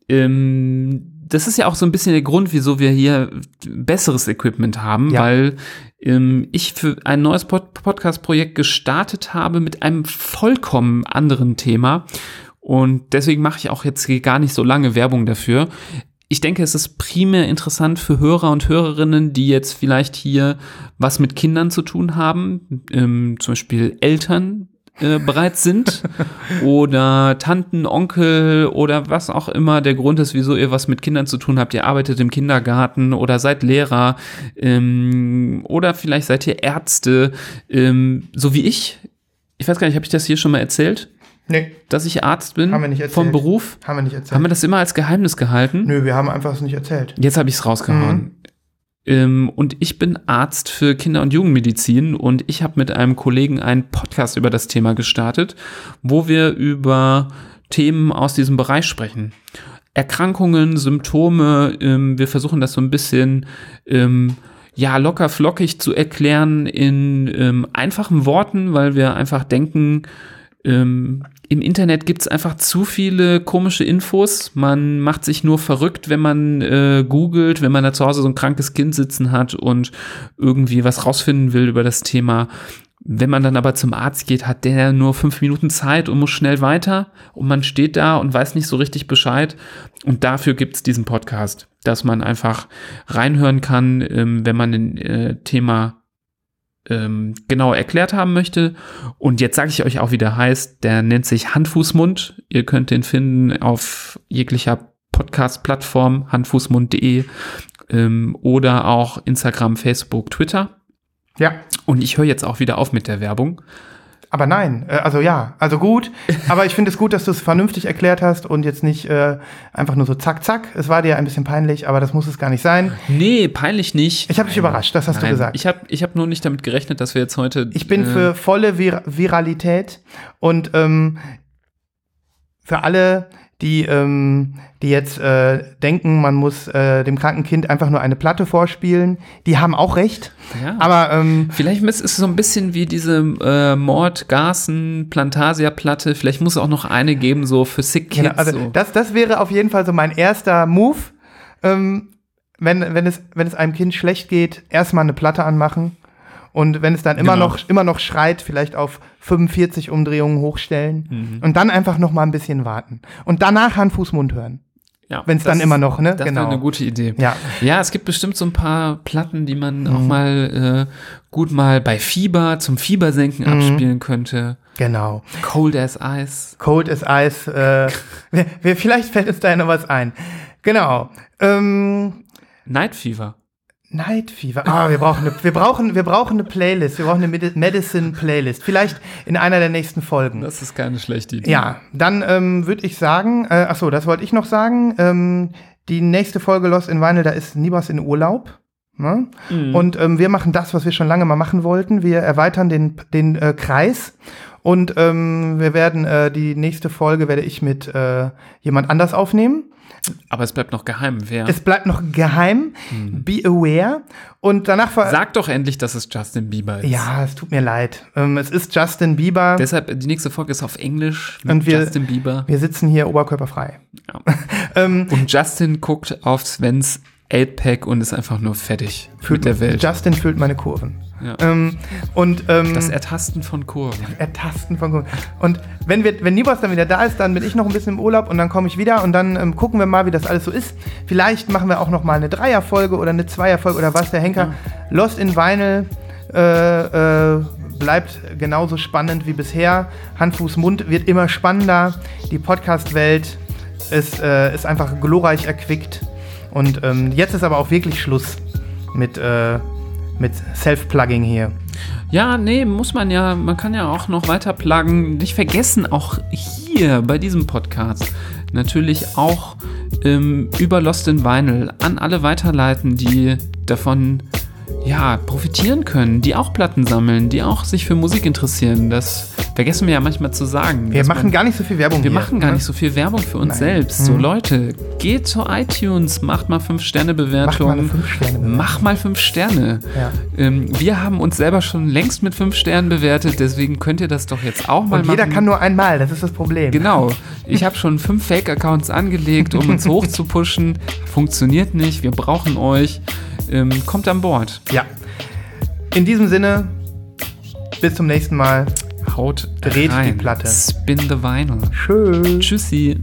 Ähm, das ist ja auch so ein bisschen der Grund, wieso wir hier besseres Equipment haben,
Ja.
weil ähm, ich für ein neues Pod Podcast-Projekt gestartet habe mit einem vollkommen anderen Thema. Und deswegen mache ich auch jetzt hier gar nicht so lange Werbung dafür. Ich denke, es ist primär interessant für Hörer und Hörerinnen, die jetzt vielleicht hier was mit Kindern zu tun haben, ähm, zum Beispiel Eltern äh, bereits sind oder Tanten, Onkel oder was auch immer der Grund ist, wieso ihr was mit Kindern zu tun habt. Ihr arbeitet im Kindergarten oder seid Lehrer ähm, oder vielleicht seid ihr Ärzte, ähm, so wie ich. Ich weiß gar nicht, habe ich das hier schon mal erzählt,
Nee,
dass ich Arzt bin
Haben wir nicht erzählt.
vom Beruf?
haben wir nicht erzählt.
Haben wir das immer als Geheimnis gehalten?
Nö, wir haben einfach es nicht erzählt.
Jetzt habe ich es rausgehauen.
Mhm.
Ähm, und ich bin Arzt für Kinder- und Jugendmedizin und ich habe mit einem Kollegen einen Podcast über das Thema gestartet, wo wir über Themen aus diesem Bereich sprechen. Erkrankungen, Symptome, ähm, wir versuchen das so ein bisschen ähm, ja, locker flockig zu erklären in einfachen Worten, weil wir einfach denken, ähm, im Internet gibt es einfach zu viele komische Infos. Man macht sich nur verrückt, wenn man äh, googelt, wenn man da zu Hause so ein krankes Kind sitzen hat und irgendwie was rausfinden will über das Thema. Wenn man dann aber zum Arzt geht, hat der nur fünf Minuten Zeit und muss schnell weiter und man steht da und weiß nicht so richtig Bescheid. Und dafür gibt es diesen Podcast, dass man einfach reinhören kann, ähm, wenn man ein äh, Thema ähm, genau erklärt haben möchte. Und jetzt sage ich euch auch, wie der heißt. Der nennt sich Handfußmund. Ihr könnt den finden auf jeglicher Podcast-Plattform, handfußmund.de ähm, oder auch Instagram, Facebook, Twitter.
Ja.
Und ich höre jetzt auch wieder auf mit der Werbung.
Aber nein, äh, also ja, also gut. Aber ich finde es gut, dass du es vernünftig erklärt hast und jetzt nicht äh, einfach nur so zack, zack. Es war dir ein bisschen peinlich, aber das muss es gar nicht sein.
Nee, peinlich nicht.
Ich habe dich überrascht, das hast
Nein,
du gesagt.
Ich habe ich hab nur nicht damit gerechnet, dass wir jetzt heute.
Ich bin
äh,
für volle Vir Viralität und ähm, für alle, die, ähm, die jetzt äh, denken, man muss äh, dem kranken Kind einfach nur eine Platte vorspielen, die haben auch recht.
Ja.
Aber ähm,
Vielleicht ist es so ein bisschen wie diese äh, Mord, Garsen, Plantasia-Platte. Vielleicht muss es auch noch eine geben, so für Sick Kids.
Genau, also
so.
das, das wäre auf jeden Fall so mein erster Move. Ähm, wenn, wenn, es, wenn es einem Kind schlecht geht, erstmal eine Platte anmachen. Und wenn es dann immer,
Genau.
noch, immer noch schreit, vielleicht auf 45 Umdrehungen hochstellen.
Mhm.
Und dann einfach noch mal ein bisschen warten. Und danach Hand, Fuß, Mund hören.
ja,
Wenn es dann immer noch, ne?
Das wäre eine gute Idee.
Ja.
Ja, es gibt bestimmt so ein paar Platten, die man
Mhm.
auch mal äh, gut mal bei Fieber zum Fiebersenken
Mhm.
abspielen könnte.
Genau.
Cold as Ice.
Cold as Ice. Äh, *laughs* wir, wir, vielleicht fällt uns da ja noch was ein. Genau. Ähm,
Night Fever.
Night Fever. Ah, wir brauchen eine, wir brauchen, wir brauchen eine Playlist. Wir brauchen eine Medi- Medicine Playlist. Vielleicht in einer der nächsten Folgen.
Das ist keine schlechte Idee.
Ja, dann ähm, würde ich sagen, äh, achso, das wollte ich noch sagen. Ähm, die nächste Folge Lost in Vinyl, da ist Nibas in Urlaub. Ne?
Mhm.
Und ähm, wir machen das, was wir schon lange mal machen wollten. Wir erweitern den, den äh, Kreis. Und ähm, wir werden äh, die nächste Folge werde ich mit äh, jemand anders aufnehmen.
Aber es bleibt noch geheim. Wer?
Es bleibt noch geheim. Be aware. Und danach ver
Sag doch endlich, dass es Justin Bieber ist.
Ja, es tut mir leid. Ähm, es ist Justin Bieber.
Deshalb, die nächste Folge ist auf Englisch mit
Und wir-
Justin Bieber.
wir sitzen hier oberkörperfrei.
Ja. *laughs*
Ähm,
Und Justin guckt auf Svens 8-Pack und ist einfach nur fertig mit der Welt.
Justin füllt meine Kurven.
Ja.
Ähm, und ähm,
Das Ertasten von Kurven. *laughs*
Ertasten von Kurven. Und wenn, wir, wenn Nibos dann wieder da ist, dann bin ich noch ein bisschen im Urlaub und dann komme ich wieder und dann ähm, gucken wir mal, wie das alles so ist. Vielleicht machen wir auch noch mal eine Dreierfolge oder eine Zweierfolge oder was, der Henker. Lost in Vinyl äh, äh, bleibt genauso spannend wie bisher. Hand, Fuß, Mund wird immer spannender. Die Podcast-Welt ist, äh, ist einfach glorreich erquickt. Und ähm, jetzt ist aber auch wirklich Schluss mit, äh, mit Self-Plugging hier.
Ja, nee, muss man ja, man kann ja auch noch weiter pluggen. Nicht vergessen, auch hier bei diesem Podcast natürlich auch ähm, über Lost in Vinyl an alle weiterleiten, die davon ja, profitieren können, die auch Platten sammeln, die auch sich für Musik interessieren. Das vergessen wir ja manchmal zu sagen.
Wir machen
man-
gar nicht so viel Werbung
wir
hier.
machen gar
ne?
nicht so viel Werbung für uns
Nein.
selbst. So
Mhm.
Leute, geht zu iTunes, macht mal 5 Sterne Bewertung.
Macht mal eine Fünf-Sterne-Bewertung.
Mach mal 5 Sterne.
Ja.
Ähm, wir haben uns selber schon längst mit 5 Sternen bewertet, deswegen könnt ihr das doch jetzt auch mal
Und jeder
machen.
kann nur einmal, das ist das Problem.
Genau. Ich habe schon fünf Fake-Accounts angelegt, um uns *laughs* hochzupushen. Funktioniert nicht. Wir brauchen euch. Ähm, kommt an Bord.
Ja. In diesem Sinne, bis zum nächsten Mal.
Haut
Dreht die
rein.
Platte.
Spin the vinyl.
Tschüss.
Tschüssi.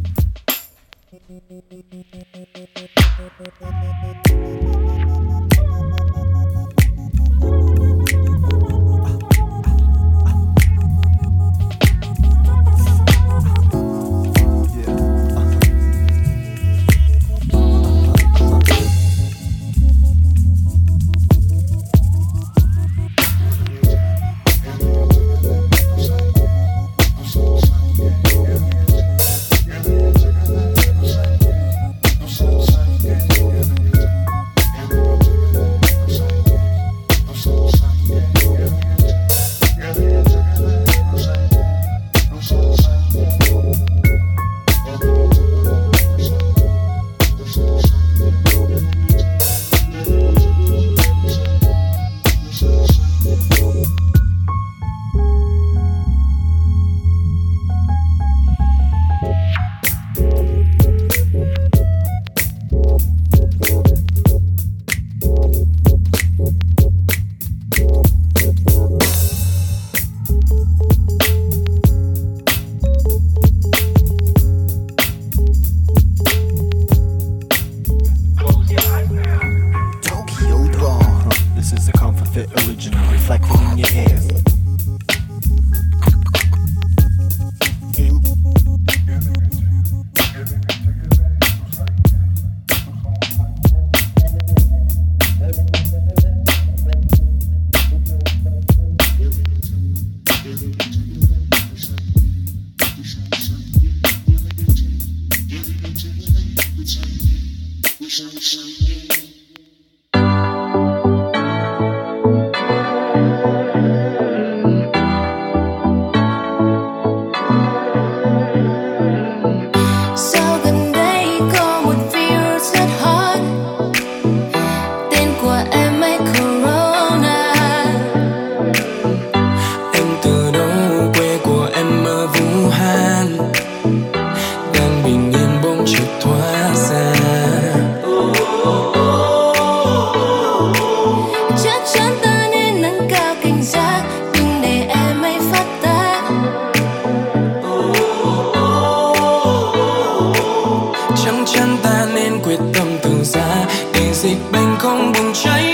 Không bùng cháy